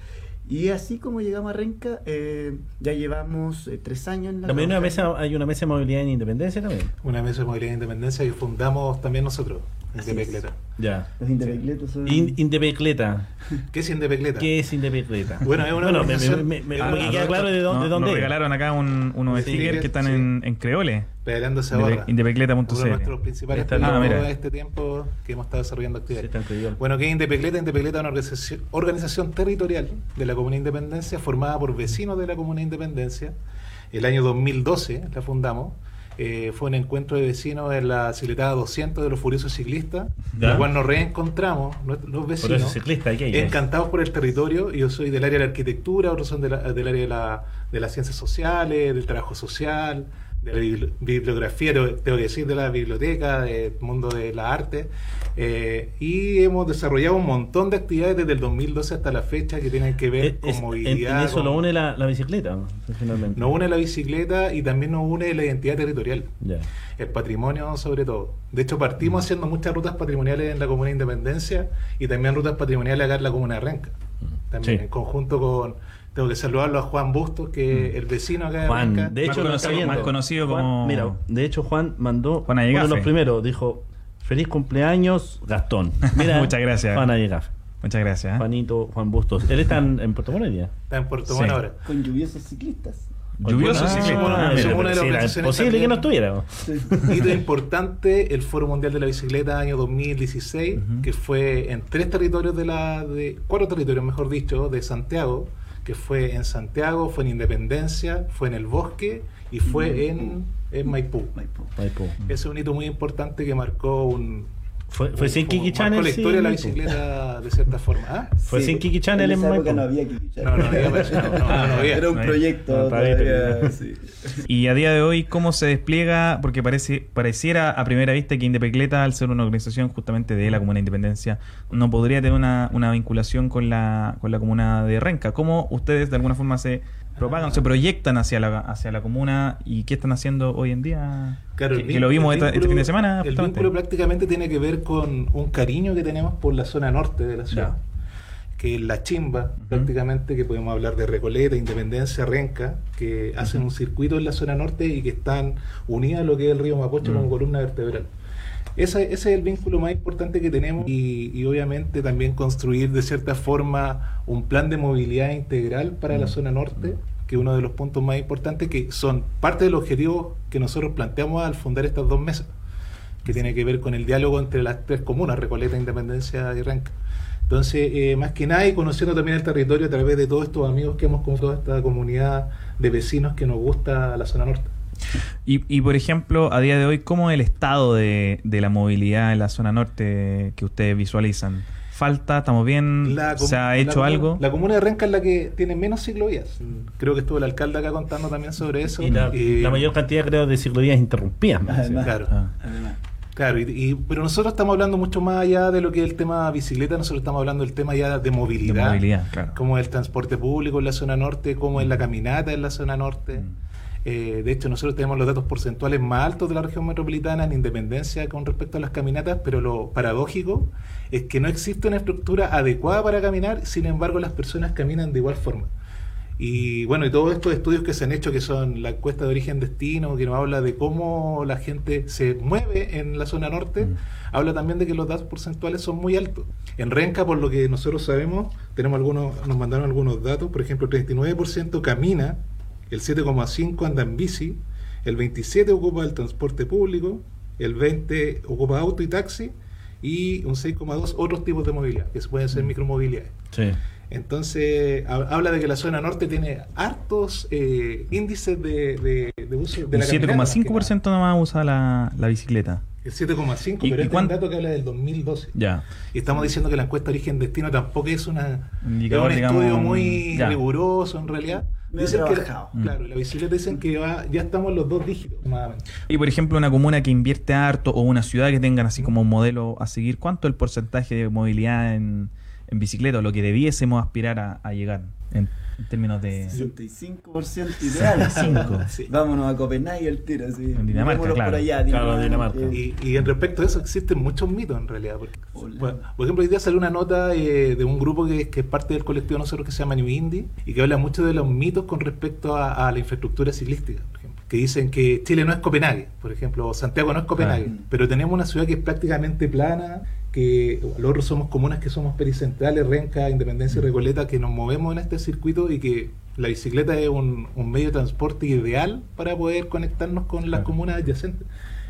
Y así como llegamos a Renca, eh, ya llevamos eh, tres años en la También hay una mesa, hay una mesa de movilidad en Independencia también. Una mesa de movilidad e independencia que fundamos también nosotros, Indepecleta. Ya. Los indepecletos son... In- Indepecleta. (laughs) ¿Qué es Indepecleta? ¿Qué es Indepecleta? Bueno, es una me, me, me- me- Ah, me queda claro de dónde, no, de dónde Nos regalaron acá un, unos Sí, stickers que están sí. en, en creole. Pedaleando Indepe- barra. indepecleta.cl. Uno de nuestros principales proyectos ah, de este tiempo que hemos estado desarrollando Sí, actividades. increíble. Bueno, ¿qué es Indepecleta? Indepecleta es una organización, organización territorial de la Comuna de Independencia formada por vecinos de la Comuna de Independencia el año 2012, la fundamos. Eh, fue un encuentro de vecinos en la cicletada 200 de los Furiosos Ciclistas, Ya. la cual nos reencontramos, los vecinos. ciclista. Encantados por el territorio, yo soy del área de la arquitectura, otros son de la- del área de, la- de las ciencias sociales, del trabajo social, de la bibli- bibliografía, tengo que decir, de la biblioteca, del mundo de la arte. eh, y hemos desarrollado un montón de actividades desde el 2012 hasta la fecha que tienen que ver Es- con es- en, movilidad. en eso con- lo une la, la bicicleta, finalmente. nos une la bicicleta y también nos une la identidad territorial Ya. el patrimonio sobre todo. De hecho, partimos haciendo muchas rutas patrimoniales en la Comuna de Independencia y también rutas patrimoniales acá en la Comuna de Renca. También Sí. en conjunto con, tengo que saludarlo a Juan Bustos, que es el vecino acá de Juan, Renca. de Más hecho, está conocido- más conocido Juan, como- Mira, de hecho, Juan mandó Juan uno de los primeros. Dijo: Feliz cumpleaños, Gastón. Mira, (laughs) Muchas gracias. Juan Allegafe. Muchas gracias. ¿eh? Juanito, Juan Bustos. Él está en, en Puerto Montt. Está en Puerto Sí. Montt ahora. Con lluviosos ciclistas. Lluvioso Ah, mira, somos pero una de las sí, posible que no estuviera. (laughs) Hito importante, el Foro Mundial de la Bicicleta año 2016, Ujú. que fue en tres territorios de la, de cuatro territorios, mejor dicho, de Santiago, que fue en Santiago, fue en Independencia, fue en el Bosque y fue en, en Maipú. Maipú. Maipú. Ese es un hito muy importante que marcó un... Fue, fue sin Kiki Channel. la sí, historia de la bicicleta de cierta forma. ¿Ah? (laughs) Fue sin Kiki Channel en Maipú. no había Kiki Channel. No, no había, pues, no, no, no había. Era un proyecto No, todavía, todavía, (laughs) pero- sí. Y a día de hoy, ¿cómo se despliega? Porque parece, pareciera a primera vista que Indepecleta, al ser una organización justamente de la Comuna de Independencia, no podría tener una, una vinculación con la, con la comuna de Renca. ¿Cómo ustedes de alguna forma se propagan, se proyectan hacia la, hacia la comuna y qué están haciendo hoy en día? Claro, que, lo vimos esta- este fin de semana. El vínculo prácticamente tiene que ver con un cariño que tenemos por la zona norte de la ciudad. Que es la chimba, Ujú. prácticamente, que podemos hablar de Recoleta, Independencia, Renca, que hacen un circuito en la zona norte y que están unidas a lo que es el río Mapocho Mm. como columna vertebral. Ese, ese es el vínculo más importante que tenemos y, y obviamente también construir de cierta forma un plan de movilidad integral para la Mm. zona norte, que es uno de los puntos más importantes que son parte del objetivo que nosotros planteamos al fundar estas dos mesas, que tiene que ver con el diálogo entre las tres comunas, Recoleta, Independencia y Renca. Entonces, eh, más que nada, y conociendo también el territorio a través de todos estos amigos que hemos con toda esta comunidad de vecinos que nos gusta la zona norte. Y, y, por ejemplo, a día de hoy, ¿cómo es el estado de, de la movilidad en la zona norte que ustedes visualizan? ¿Falta? ¿Estamos bien? La ¿Se ha hecho algo? La comuna de Renca es la que tiene menos ciclovías. Creo que estuvo el alcalde acá contando también sobre eso. Y la, Y- la mayor cantidad, creo, de ciclovías interrumpidas. Además. Claro. Ah. Además. Claro, y, y- pero nosotros estamos hablando mucho más allá de lo que es el tema bicicleta, nosotros estamos hablando del tema ya de movilidad, De movilidad, claro. como el transporte público en la zona norte, como es la caminata en la zona norte. Mm. Eh, de hecho, nosotros tenemos los datos porcentuales más altos de la región metropolitana en independencia con respecto a las caminatas, pero lo paradójico es que no existe una estructura adecuada para caminar, sin embargo las personas caminan de igual forma. Y bueno, y todos estos estudios que se han hecho, que son la encuesta de origen-destino, que nos habla de cómo la gente se mueve en la zona norte, Mm. habla también de que los datos porcentuales son muy altos. En Renca, por lo que nosotros sabemos, tenemos algunos, nos mandaron algunos datos, por ejemplo, el 39% camina, el 7,5% anda en bici, el 27% ocupa el transporte público, el 20% ocupa auto y taxi, y un 6,2% otros tipos de movilidad, que pueden ser micromovilidades. Sí. Entonces, ha- habla de que la zona norte tiene hartos eh, índices de, de, de uso de la caminata, más que 7,5% nomás usa la, la bicicleta. El 7,5%, ¿Y- pero este es un dato que habla del 2012. Ya. Y estamos diciendo que la encuesta origen-destino tampoco es una, Indicador, es un digamos, estudio muy ya. riguroso en realidad. Dicen que, trabajado. claro, la bicicleta dicen que va- ya estamos en los dos dígitos. Y por ejemplo, una comuna que invierte harto o una ciudad que tengan así como un modelo a seguir, ¿cuánto es el porcentaje de movilidad en, en bicicleta o lo que debiésemos aspirar a, a llegar en, en términos de... 65% ideal. 65. (laughs) Sí. Vámonos a Copenhague el tiro. Sí. En Dinamarca, Mirémoslo claro. por allá, Claro, Dinamarca. eh, Y, y en respecto a eso existen muchos mitos en realidad. Porque, bueno, por ejemplo, hoy día salió una nota eh, de un grupo que, que es parte del colectivo nosotros que se llama New Indie y que habla mucho de los mitos con respecto a, a la infraestructura ciclística, por ejemplo. Que dicen que Chile no es Copenhague, por ejemplo, o Santiago no es Copenhague, Ah. pero tenemos una ciudad que es prácticamente plana, que los otros somos comunas que somos pericentrales, Renca, Independencia y Recoleta, que nos movemos en este circuito y que la bicicleta es un, un medio de transporte ideal para poder conectarnos con las comunas adyacentes.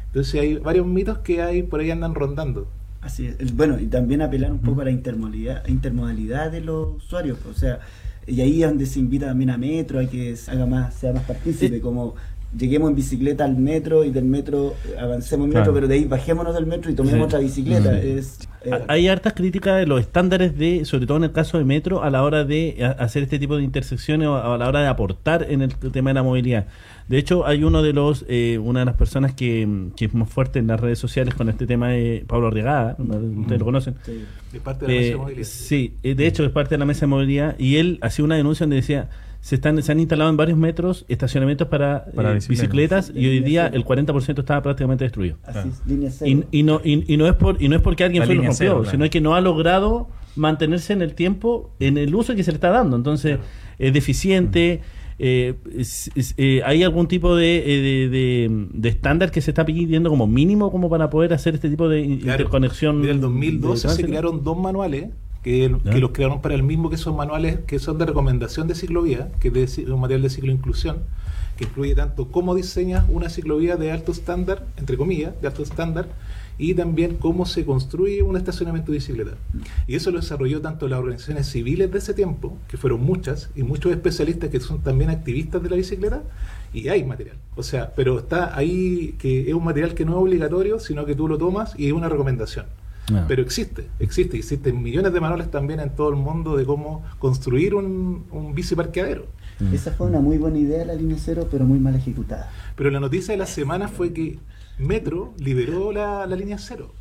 Entonces hay varios mitos que hay por ahí andan rondando. Así es. Bueno, y también apelar un poco a la intermodalidad, intermodalidad de los usuarios. pues, O sea, Y ahí es donde se invita también a Metro, a que haga más, sea más partícipe, Sí. como lleguemos en bicicleta al metro y del metro eh, avancemos en metro, Claro. pero de ahí bajémonos del metro y tomemos Sí. otra bicicleta. Mm. Es, eh, Ha- Hay hartas críticas de los estándares de, sobre todo en el caso de Metro, a la hora de a- hacer este tipo de intersecciones o a la hora de aportar en el tema de la movilidad. De hecho, hay uno de los, eh, una de las personas que, que es más fuerte en las redes sociales con este tema de Pablo Arriagada, ustedes lo conocen. sí. Es parte de la Eh, mesa de movilidad. sí, eh, de hecho es parte de la mesa de movilidad y él hacía una denuncia donde decía se están se han instalado en varios metros estacionamientos para, Para eh, bicicletas. bicicletas y hoy día el 40% estaba prácticamente destruido. Así es, línea cero. Y, y no y, y no es por y no es porque alguien La fue y lo rompió, cero, claro. sino que no ha logrado mantenerse en el tiempo en el uso que se le está dando. Entonces es deficiente. eh, es- es- eh, ¿Hay algún tipo de, eh, de, de- de estándar que se está pidiendo como mínimo como para poder hacer este tipo de Claro. interconexión? En de 2012 se crearon dos manuales que, Ya. que los crearon para el mismo que son manuales que son de recomendación de ciclovía, que es de un material de cicloinclusión, que incluye tanto cómo diseñas una ciclovía de alto estándar, entre comillas, de alto estándar, y también cómo se construye un estacionamiento de bicicleta. Y eso lo desarrolló tanto las organizaciones civiles de ese tiempo, que fueron muchas, y muchos especialistas que son también activistas de la bicicleta, y hay material. O sea, pero está ahí que es un material que no es obligatorio, sino que tú lo tomas y es una recomendación. Ah. Pero existe, existe, existen millones de manuales también en todo el mundo de cómo construir un, un biciparqueadero. Mm. Esa fue una muy buena idea la línea cero, pero muy mal ejecutada. Pero la noticia de la semana fue que Metro liberó la, la línea cero,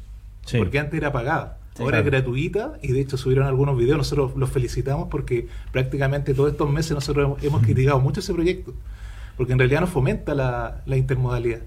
Sí. porque antes era pagada. Sí, Ahora es claro. gratuita y de hecho subieron algunos videos. Nosotros los felicitamos porque prácticamente todos estos meses nosotros hemos, hemos criticado mucho ese proyecto, porque en realidad no fomenta la, la intermodalidad.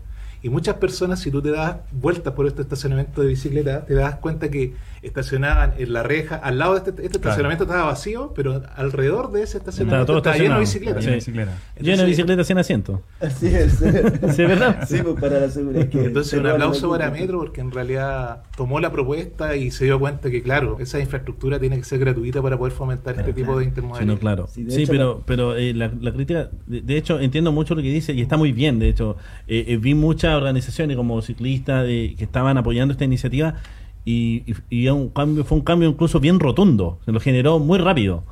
Y muchas personas, si tú te das vueltas por este estacionamiento de bicicleta, te das cuenta que estacionaban en la reja, al lado de este, este estacionamiento estaba vacío, pero alrededor de ese estacionamiento todo estaba lleno de bicicletas. Sí. bicicleta. Lleno de bicicletas sin asiento. Así es. (laughs) Sí, ¿verdad? Sí, pues para la seguridad. que Entonces un aplauso la para. Metro porque en realidad tomó la propuesta y se dio cuenta que claro, esa infraestructura tiene que ser gratuita para poder fomentar este tipo de Sí, intermodalidad. no, claro. Sí, Sí, pero, pero eh, la, la crítica, de, de hecho, entiendo mucho lo que dice y está muy bien. De hecho, Eh, eh, vi muchas organizaciones como ciclistas de- que estaban apoyando esta iniciativa y, y- y era un cambio, fue un cambio incluso bien rotundo. Se lo generó muy rápido.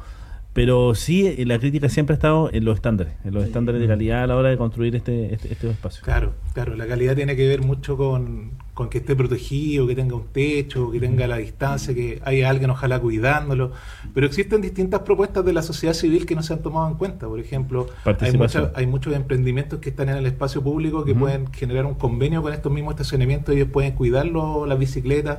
Pero sí, eh, la crítica siempre ha estado en los estándares, en los Sí. estándares de calidad a la hora de construir este, este, este espacio. Claro, claro, la calidad tiene que ver mucho con, con que esté protegido, que tenga un techo, que tenga la distancia, que haya alguien ojalá cuidándolo. Pero existen distintas propuestas de la sociedad civil que no se han tomado en cuenta. Por ejemplo, hay, mucha- hay muchos emprendimientos que están en el espacio público que pueden generar un convenio con estos mismos estacionamientos, ellos pueden cuidarlo, las bicicletas.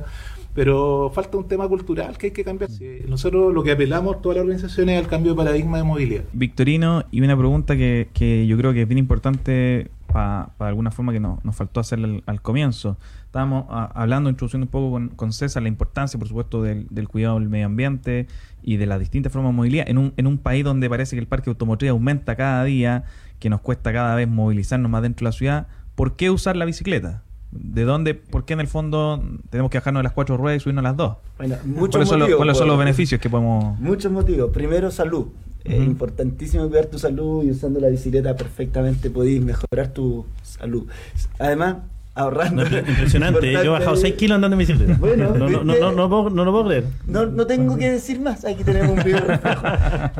Pero falta un tema cultural que hay que cambiar. Nosotros lo que apelamos todas las organizaciones es al cambio de paradigma de movilidad. Victorino, y una pregunta que, que yo creo que es bien importante para alguna forma que no- nos faltó hacer al, al comienzo. Estábamos ah, hablando, introduciendo un poco con, con César la importancia, por supuesto, del, del cuidado del medio ambiente y de las distintas formas de movilidad en un, en un país donde parece que el parque automotriz aumenta cada día, que nos cuesta cada vez movilizarnos más dentro de la ciudad. ¿Por qué usar la bicicleta? ¿De dónde, por qué en el fondo tenemos que bajarnos de las cuatro ruedas y subirnos a las dos? Bueno, muchos ¿Cuáles son, los, motivos, cuáles son los beneficios que podemos...? Muchos motivos. Primero, salud. Es importantísimo cuidar tu salud y usando la bicicleta perfectamente podéis mejorar tu salud. Además, ahorrando. No, impresionante, yo he bajado 6 kilos andando en bicicleta. Bueno, no, no, no, no, no puedo- no lo puedo creer. No, no tengo que decir más, aquí tenemos un video reflejo.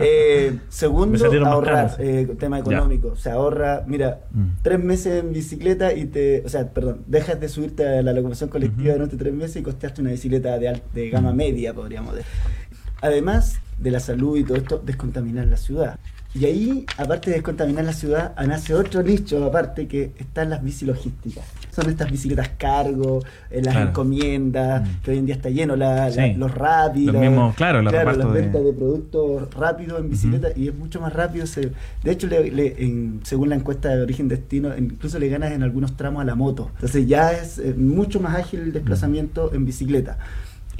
Eh, segundo, ahorrar, eh, tema económico. Se ahorra, mira, Mm. tres meses en bicicleta y te, o sea, perdón, dejas de subirte a la locomoción colectiva durante tres meses y costeaste una bicicleta de, de gama Mm. media, podríamos decir. Además de la salud y todo esto, descontaminar la ciudad. Y ahí, aparte de descontaminar la ciudad, nace otro nicho aparte que están las bicilogísticas. Son estas bicicletas cargo, eh, las Claro. encomiendas, Mm. que hoy en día está lleno, la- la- los rápidos. Los mismos, claro, los claro, las ventas de productos rápidos en bicicleta y es mucho más rápido. se- de hecho, le- le- en- según la encuesta de origen destino, incluso le ganas en algunos tramos a la moto. Entonces ya es eh, mucho más ágil el desplazamiento en bicicleta.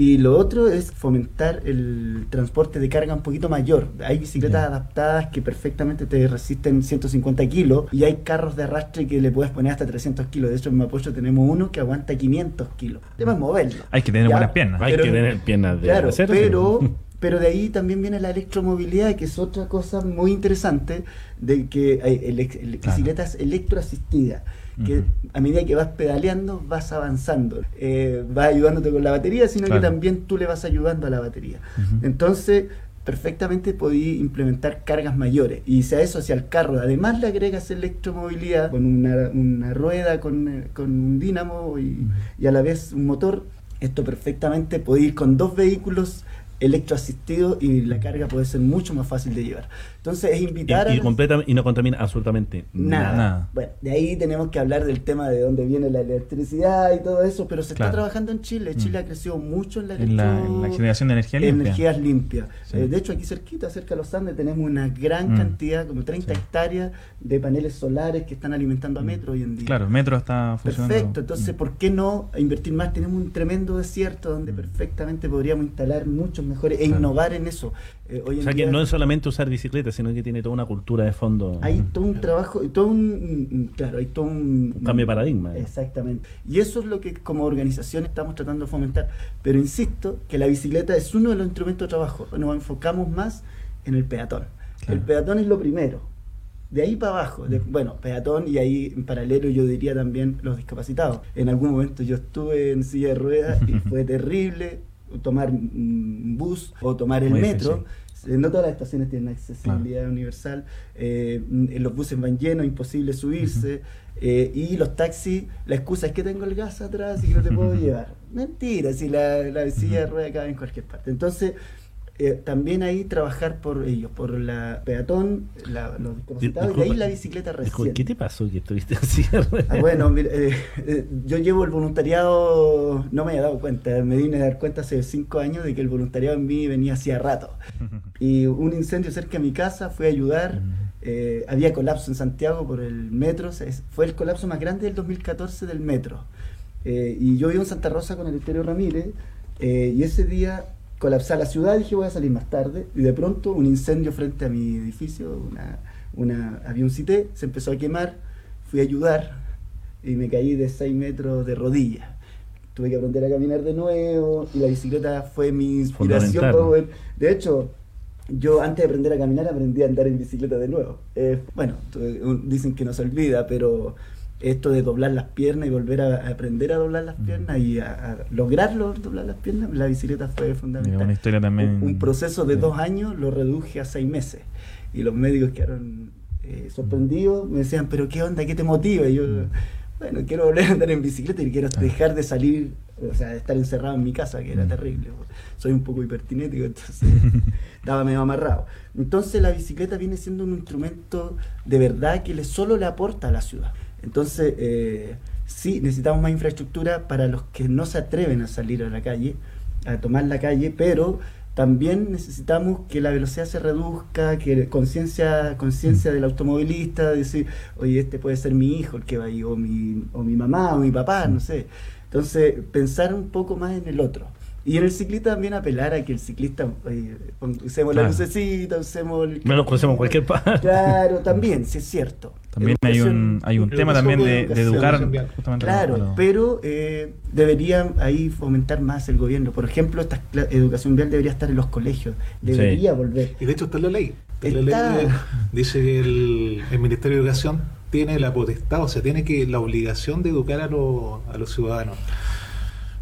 Y lo otro es fomentar el transporte de carga un poquito mayor. Hay bicicletas adaptadas que perfectamente te resisten 150 kilos y hay carros de arrastre que le puedes poner hasta 300 kilos. De hecho, en Mapocho tenemos uno que aguanta 500 kilos. El tema es moverlo. Hay que tener Ya, buenas piernas. Hay Pero- que tener piernas de Claro, acero, pero, sí. (laughs) pero de ahí también viene la electromovilidad, que es otra cosa muy interesante, de que hay ele- ele- Claro. bicicletas electroasistidas, que a medida que vas pedaleando vas avanzando, eh, vas ayudándote con la batería, sino Claro. que también tú le vas ayudando a la batería. Entonces, perfectamente podí implementar cargas mayores. Y si a eso, si al carro además le agregas electromovilidad con una, una rueda, con, eh, con un dínamo y, y a la vez un motor, esto perfectamente puede ir con dos vehículos electroasistidos y la carga puede ser mucho más fácil de llevar. Entonces es invitar a y completa- y no contamina absolutamente Nada. nada. Bueno, de ahí tenemos que hablar del tema de dónde viene la electricidad y todo eso, pero se Claro. está trabajando en Chile. Mm. Chile ha crecido mucho en la, En la, en la generación de energía limpia. energías limpias. Sí. Eh, de hecho, aquí cerquita, cerca de los Andes, tenemos una gran Mm. cantidad, como 30 Sí. hectáreas de paneles solares que están alimentando a Metro hoy en día. Claro, Metro está funcionando. Perfecto, entonces, Mm. ¿por qué no invertir más? Tenemos un tremendo desierto donde Mm. perfectamente podríamos instalar muchos mejores e Claro. innovar en eso. Eh, hoy O sea que no es solamente usar bicicleta, sino que tiene toda una cultura de fondo. hay todo un trabajo, todo un, claro, hay todo un, Un cambio de paradigma. Exactamente. Y eso es lo que como organización estamos tratando de fomentar. Pero insisto que la bicicleta es uno de los instrumentos de trabajo. Nos enfocamos más en el peatón. Claro. El peatón es lo primero. De ahí para abajo, de- bueno, peatón y ahí en paralelo yo diría también los discapacitados. En algún momento yo estuve en silla de ruedas y (laughs) fue terrible tomar un bus o tomar el Muy metro. Eh, No todas las estaciones tienen accesibilidad universal. eh, los buses van llenos, imposible subirse. eh, y los taxis, la excusa es que tengo el gas atrás y que no te puedo llevar. Mentira, si la, la silla de ruedas cabe en cualquier parte. Entonces, eh, también ahí trabajar por ellos, por la peatón, la- los discapacitados, y ahí la bicicleta recién. ¿Qué te pasó que estuviste así? (laughs) Ah, bueno, mira, eh, eh, yo llevo el voluntariado, no me había dado cuenta, me vine a dar cuenta hace cinco años de que el voluntariado en mí venía hacía rato. (laughs) Y un incendio cerca de mi casa, fui a ayudar, eh, había colapso en Santiago por el metro, fue el colapso más grande del 2014 del metro. Y yo vivo en Santa Rosa con el Ramírez, y ese día colapsé la ciudad, dije voy a salir más tarde, y de pronto un incendio frente a mi edificio, una, una, había un cité, se empezó a quemar, fui a ayudar, y me caí de 6 metros de rodillas. Tuve que aprender a caminar de nuevo, y la bicicleta fue mi inspiración. Poder- De hecho, yo antes de aprender a caminar aprendí a andar en bicicleta de nuevo. Eh, bueno, dicen que no se olvida, pero esto de doblar las piernas y volver a, a aprender a doblar las piernas y a, a lograrlo, doblar las piernas, la bicicleta fue fundamental. Una historia también- Un, un proceso de Sí. dos años lo reduje a seis meses. Y los médicos quedaron eh, sorprendidos, me decían, pero ¿qué onda? ¿Qué te motiva? Y yo, bueno, quiero volver a andar en bicicleta y quiero dejar de salir, o sea, de estar encerrado en mi casa, que era Mm. terrible. Soy un poco hipertinético, entonces (laughs) estaba medio amarrado. Entonces la bicicleta viene siendo un instrumento de verdad que le, solo le aporta a la ciudad. Entonces, eh, sí, necesitamos más infraestructura para los que no se atreven a salir a la calle, a tomar la calle, pero también necesitamos que la velocidad se reduzca, que conciencia conciencia del automovilista, decir, oye, este puede ser mi hijo el que va ahí, o mi, o mi mamá, o mi papá, no sé. Entonces, pensar un poco más en el otro. Y en el ciclista también apelar a que el ciclista, oye, usemos la Claro. lucecita, usemos el... No nos conocemos en cualquier (laughs) parte. Claro, también, sí es cierto. También hay un, hay un tema también de, educar justamente a Claro, pero eh, debería ahí fomentar más el gobierno. Por ejemplo, esta educación vial debería estar en los colegios, debería volver. Y de hecho está en la ley. Está la ley, eh, dice que el, el Ministerio de Educación tiene la potestad, o sea, tiene que la obligación de educar a, los a los ciudadanos.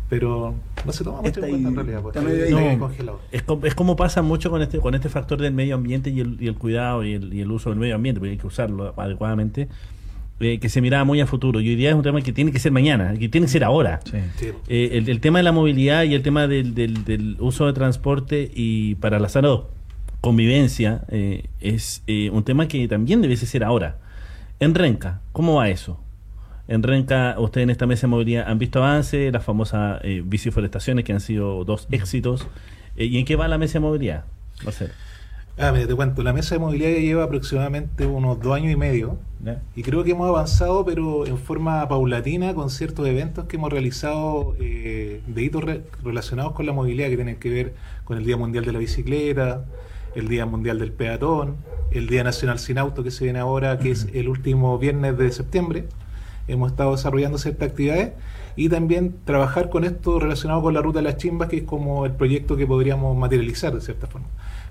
Pero no se toma mucho Está en cuenta en ahí, realidad, porque está medio está ahí. ahí congelado. Es, es como pasa mucho con este con este factor del medio ambiente y el, y el cuidado y el, y el uso del medio ambiente, porque hay que usarlo adecuadamente, eh, que se miraba muy a futuro. Y hoy día es un tema que tiene que ser mañana, que tiene que ser ahora. Sí. Sí. Eh, el, el tema de la movilidad y el tema del, del- del uso de transporte y para la sana convivencia eh, es eh, un tema que también debe ser ahora. En Renca, ¿cómo va eso? En Renca, ustedes en esta mesa de movilidad han visto avances, las famosas eh, biciforestaciones que han sido dos éxitos. Eh, ¿Y en qué va la mesa de movilidad? Va a ser. Ah, mira, te cuento, la mesa de movilidad ya lleva aproximadamente unos dos años y medio ¿ya? y creo que hemos avanzado, pero en forma paulatina con ciertos eventos que hemos realizado eh, de hitos re- relacionados con la movilidad que tienen que ver con el Día Mundial de la Bicicleta, el Día Mundial del Peatón, el Día Nacional Sin Auto que se viene ahora, que es el último viernes de septiembre. Hemos estado desarrollando ciertas actividades y también trabajar con esto relacionado con la Ruta de las Chimbas, que es como el proyecto que podríamos materializar de cierta forma.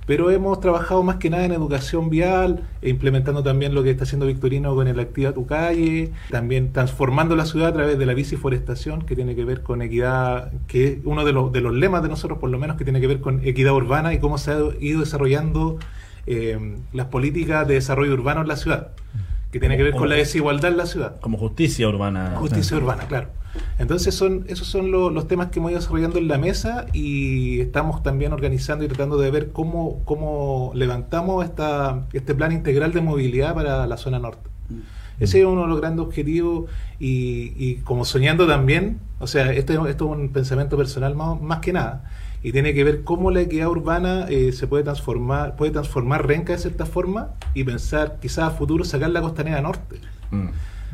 Pero hemos trabajado más que nada en educación vial, e implementando también lo que está haciendo Victorino con el Activa Tu Calle, también transformando la ciudad a través de la biciforestación, que tiene que ver con equidad, que es uno de los, de los lemas de nosotros, por lo menos, que tiene que ver con equidad urbana y cómo se ha ido desarrollando eh, las políticas de desarrollo urbano en la ciudad, que tiene que ver con la desigualdad en la ciudad. Como justicia urbana. Justicia urbana, claro. Entonces son esos son lo- los temas que hemos ido desarrollando en la mesa y estamos también organizando y tratando de ver cómo, cómo levantamos esta, este plan integral de movilidad para la zona norte. Ese es uno de los grandes objetivos y, y como soñando también, o sea, esto, es- esto es un pensamiento personal más, más que nada y tiene que ver cómo la equidad urbana eh, se puede transformar, puede transformar Renca de cierta forma y pensar quizás a futuro sacar la costanera norte. Mm.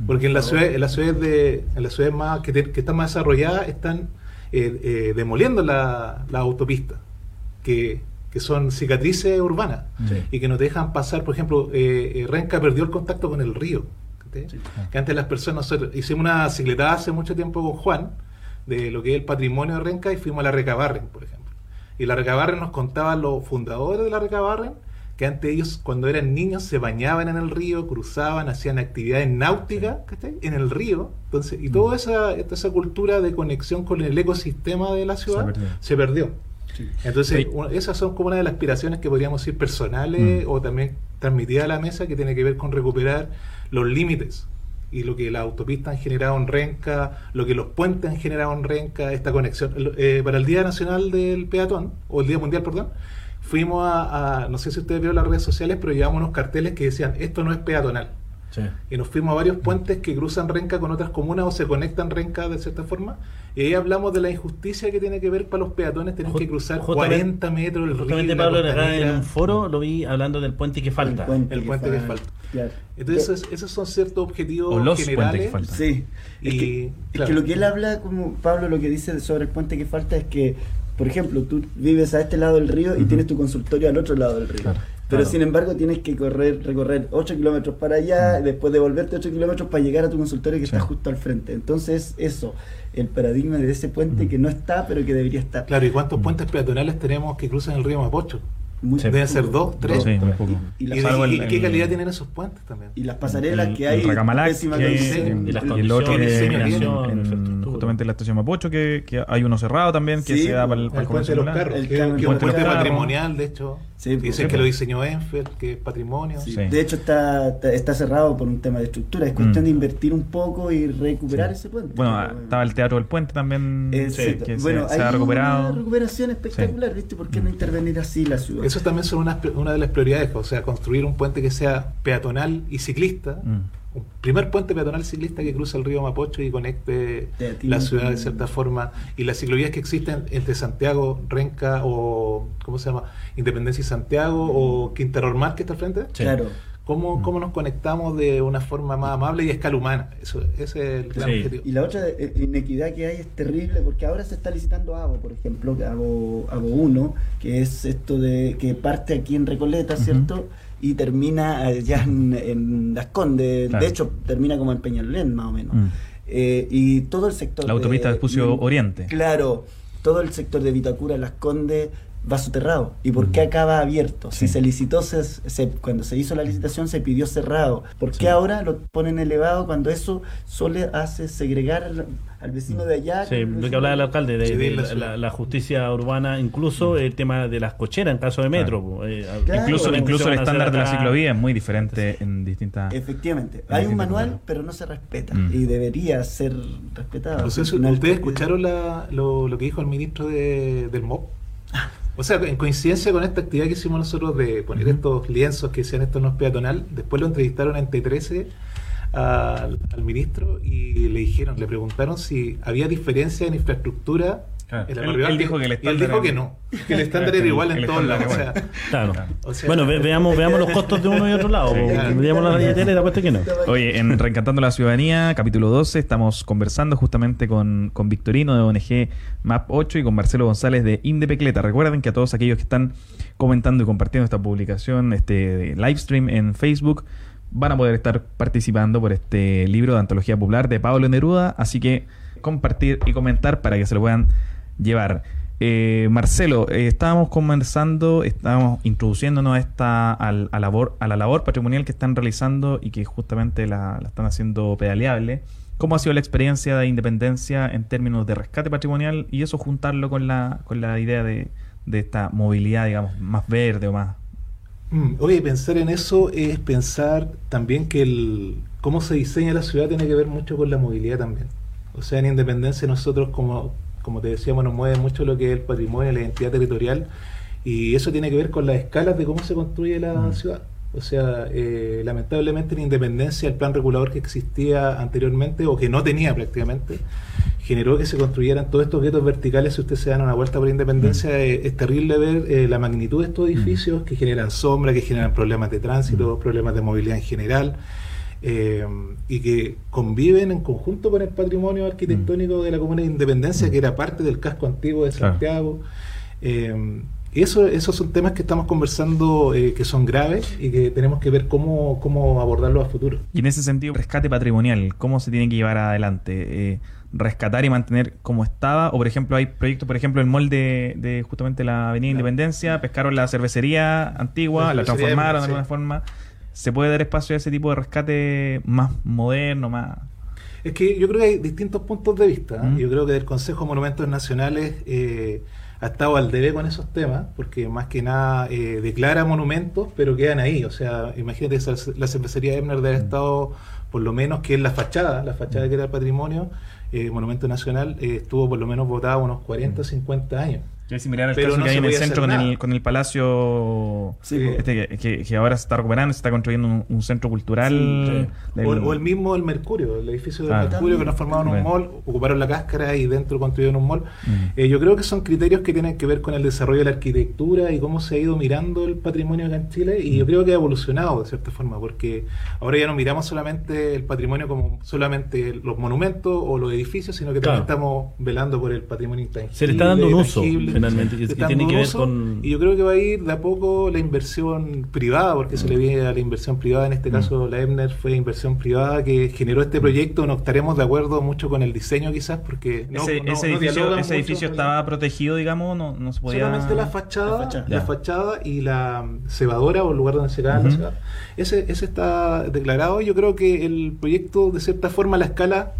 Porque en las ciudades, en las ciudades de, en las ciudades más que, te- que están más desarrolladas están eh, eh, demoliendo la, la autopista, que, que son cicatrices urbanas Sí. y que no te dejan pasar. Por ejemplo, Renca perdió el contacto con el río. Que antes las personas nosotros hicimos una cicletada hace mucho tiempo con Juan de lo que es el patrimonio de Renca y fuimos a la Recabarren, por ejemplo. Y la Recabarren nos contaban los fundadores de la Recabarren que antes ellos cuando eran niños se bañaban en el río, cruzaban, hacían actividades náuticas en el río. Entonces, y toda esa, esa cultura de conexión con el ecosistema de la ciudad perdió. se perdió. Entonces, esas son como una de las aspiraciones que podríamos decir personales Mm. o también transmitidas a la mesa que tiene que ver con recuperar los límites y lo que las autopistas han generado en Renca, lo que los puentes han generado en Renca, esta conexión. Eh, para el Día Nacional del Peatón, o el Día Mundial, perdón, fuimos a, a- no sé si ustedes vieron las redes sociales, pero llevamos unos carteles que decían, esto no es peatonal. Sí. Y nos fuimos a varios puentes que cruzan Renca con otras comunas o se conectan Renca de cierta forma. Y ahí hablamos de la injusticia que tiene que ver para los peatones tener que cruzar justamente- 40 metros el río. Justamente Pablo en un foro lo vi hablando del puente que falta. El puente que falta. Claro. Entonces, esos, esos son ciertos objetivos O los generales. puentes que faltan. Sí, es, Y, que, es que lo que él habla, como Pablo lo que dice sobre el puente que falta es que, por ejemplo, tú vives a este lado del río y tienes tu consultorio al otro lado del río. Claro, Pero claro. sin embargo tienes que correr, recorrer 8 kilómetros para allá, y después devolverte 8 kilómetros para llegar a tu consultorio que Sí. está justo al frente. Entonces, eso, el paradigma de ese puente que no está, pero que debería estar. Claro, ¿y cuántos puentes peatonales tenemos que cruzan el río Mapocho? Muy Sí. Deben ser dos, tres. Sí. Y, ¿Y, el- y qué el- calidad tienen esos puentes también? y las pasarelas El- que hay. pésima que hay en- Y las y el otro que en- justamente en la estación Mapocho, que, que hay uno cerrado también, que Sí, se da para el, para El el puente de los carros, El puente patrimonial, de hecho. Sí, pues, Dicen sí, que lo pues. diseñó Enfield, que es patrimonio. Sí. Sí. De hecho está, está, está cerrado por un tema de estructura. Es cuestión Mm. de invertir un poco y recuperar Sí. ese puente. Bueno, Pero, estaba el Teatro del Puente también, Exacto. que se- bueno, se, hay ha recuperado. una recuperación espectacular, ¿viste? ¿Por qué no intervenir así la ciudad? Eso también son unas- una de las prioridades, o sea, construir un puente que sea peatonal y ciclista. Mm. Un primer puente peatonal ciclista que cruza el río Mapocho y conecte la ciudad de cierta forma. Y las ciclovías que existen entre Santiago, Renca o, ¿cómo se llama? Independencia y Santiago o Quintero Ormar, que está al frente. Sí. Claro. ¿Cómo, ¿Cómo nos conectamos de una forma más amable y a escala humana? Eso, ese es el gran Sí. objetivo. Y la otra eh, inequidad que hay es terrible porque ahora se está licitando AVO, por ejemplo, que AVO, AVO 1, que es esto de que parte aquí en Recoleta. ¿cierto? Y termina allá en, en Las Condes, Claro. de hecho termina como en Peñalolén más o menos. Mm. Eh, y todo el sector... La autopista de- Vespucio Oriente. Claro, todo el sector de Vitacura, Las Condes, va soterrado. ¿Y por qué acaba abierto? Si se licitó, se, se- cuando se hizo la licitación se pidió cerrado. ¿Por qué Sí. ahora lo ponen elevado cuando eso solo hace segregar al, al vecino de allá? Sí, lo que hablaba el de- alcalde, de, Sí, de de la justicia urbana, incluso el tema de las cocheras en caso de metro. eh, Claro. Incluso, incluso el estándar de la ciclovía es muy diferente en distintas... Efectivamente, En hay un manual, lugares. pero no se respeta Mm. y debería ser respetado. Final, ¿Ustedes escucharon la- lo, lo que dijo el ministro de- del MOP? (laughs) O sea, en coincidencia con esta actividad que hicimos nosotros de poner estos lienzos que decían esto no es peatonal, después lo entrevistaron en T13 al, al ministro y le dijeron, le preguntaron si había diferencia en infraestructura. Claro. Él- dijo que el él estándar dijo era- que no, que el estándar era igual en todos lados. O estándar sea, Claro. o sea, bueno, ve- veamos, veamos los costos de uno y otro lado. Sí, po. claro. Veamos la billetera y te apuesto que no. Oye, en Reencantando la Ciudadanía, capítulo 12, estamos conversando justamente con, con Victorino de ONG MAP 8 y con Marcelo González de Indepecleta. Recuerden que a todos aquellos que están comentando y compartiendo esta publicación, este live stream en Facebook, van a poder estar participando por este libro de antología popular de Pablo Neruda. Así que compartir y comentar para que se lo puedan llevar. Eh, Marcelo, eh, estábamos conversando, estábamos introduciéndonos a esta a, labor, a la labor patrimonial que están realizando y que justamente la, la están haciendo pedaleable. ¿Cómo ha sido la experiencia de Independencia en términos de rescate patrimonial y eso juntarlo con la, con la idea de, de esta movilidad, digamos, más verde o más... Mm, Oye, pensar en eso es pensar también que el cómo se diseña la ciudad tiene que ver mucho con la movilidad también. O sea, en Independencia nosotros, como, como te decíamos, nos mueve mucho lo que es el patrimonio, la identidad territorial, y eso tiene que ver con las escalas de cómo se construye la Mm. ciudad. O sea, eh, lamentablemente en Independencia el plan regulador que existía anteriormente, o que no tenía prácticamente, generó que se construyeran todos estos guetos verticales. Si ustedes se dan una vuelta por Independencia, eh, es terrible ver eh, la magnitud de estos edificios que generan sombra, que generan problemas de tránsito, problemas de movilidad en general, eh, y que conviven en conjunto con el patrimonio arquitectónico de la Comuna de Independencia, que era parte del casco antiguo de Claro. Santiago. Eh, eso, esos son temas que estamos conversando eh, que son graves y que tenemos que ver cómo, cómo abordarlos a futuro. Y en ese sentido, rescate patrimonial, ¿cómo se tiene que llevar adelante? Eh, rescatar y mantener como estaba, o por ejemplo hay proyectos, por ejemplo el molde de, de justamente la Avenida Independencia, pescaron la cervecería antigua, La transformaron de alguna forma. ¿Se puede dar espacio a ese tipo de rescate más moderno, más... Es que yo creo que hay distintos puntos de vista. ¿eh? Mm. Yo creo que el Consejo de Monumentos Nacionales eh, ha estado al debe con esos temas, porque más que nada eh, declara monumentos, pero quedan ahí. O sea, imagínate, la cervecería Ebner debe haber estado, por lo menos, que es la fachada, la fachada que era el patrimonio, eh, Monumento Nacional, eh, estuvo por lo menos votada unos 40, 50 años. Que es similar al Pero caso no que hay en el centro con el, con el Palacio Sí, Eh, este que, que- que ahora se está recuperando, se está construyendo un, un centro cultural. Sí, del- O, o el mismo el Mercurio, el edificio del Ah. Mercurio que nos formaron un mall, ocuparon la cáscara y dentro construyeron un mall. Mm. Eh, yo creo que son criterios que tienen que ver con el desarrollo de la arquitectura y cómo se ha ido mirando el patrimonio acá en Chile y yo creo que ha evolucionado de cierta forma porque ahora ya no miramos solamente el patrimonio como solamente los monumentos o los edificios, sino que también estamos velando por el patrimonio intangible. Se le está dando un uso, tangible. Finalmente, tiene que ver con- Y yo creo que va a ir de a poco la inversión privada, porque se le viene a la inversión privada, en este Mm. caso la Ebner fue inversión privada que generó este proyecto, no estaremos de acuerdo mucho con el diseño quizás, porque no- ese, no- ese no edificio, ese edificio estaba protegido, digamos, no, no se podía... Solamente la fachada, La fachada. la Ya. fachada y la mm, cebadora o el lugar donde se caga la cebada. Ese, ese está declarado. Yo creo que el proyecto, de cierta forma, la escala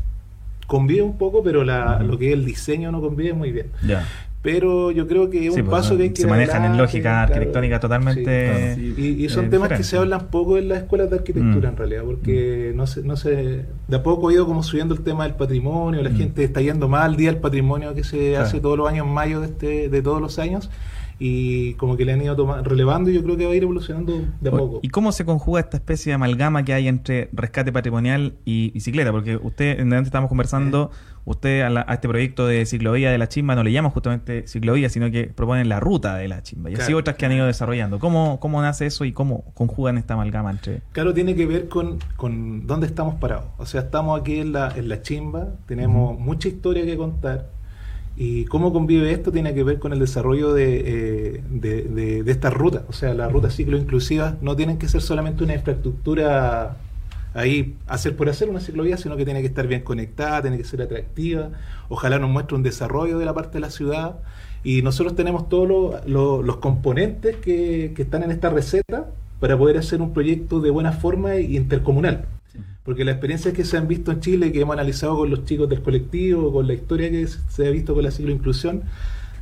convive un poco, pero la, lo que es el diseño no convive muy bien. Ya. Pero yo creo que es Sí, un pues, paso que hay que se manejan en lógica claro. arquitectónica totalmente, Sí, claro. Y, y son eh, temas que se hablan poco en las escuelas de arquitectura Mm. en realidad, porque no se, no se, de a poco ha ido como subiendo el tema del patrimonio, la Mm. gente está yendo más al día del patrimonio que se Claro. hace todos los años en mayo de este, de todos los años, y como que le han ido relevando y yo creo que va a ir evolucionando de a poco. ¿Y cómo se conjuga esta especie de amalgama que hay entre rescate patrimonial y bicicleta? Porque usted, en antes estábamos conversando, usted a, la- a este proyecto de ciclovía de la chimba no le llama justamente ciclovía, sino que proponen la ruta de la chimba. Y así otras que han ido desarrollando. ¿Cómo, ¿Cómo nace eso y cómo conjugan esta amalgama entre... Claro, tiene que ver con, con dónde estamos parados. O sea, estamos aquí en la, en la chimba, tenemos mucha historia que contar. Y cómo convive esto tiene que ver con el desarrollo de, eh, de, de- de estas rutas. O sea, las rutas ciclo inclusivas no tienen que ser solamente una infraestructura ahí, hacer por hacer una ciclovía, sino que tiene que estar bien conectada, tiene que ser atractiva. Ojalá nos muestre un desarrollo de la parte de la ciudad. Y nosotros tenemos todos los- los- componentes que, que están en esta receta para poder hacer un proyecto de buena forma y intercomunal. Porque las experiencias que se han visto en Chile, que hemos analizado con los chicos del colectivo, con la historia que se ha visto con la cicloinclusión,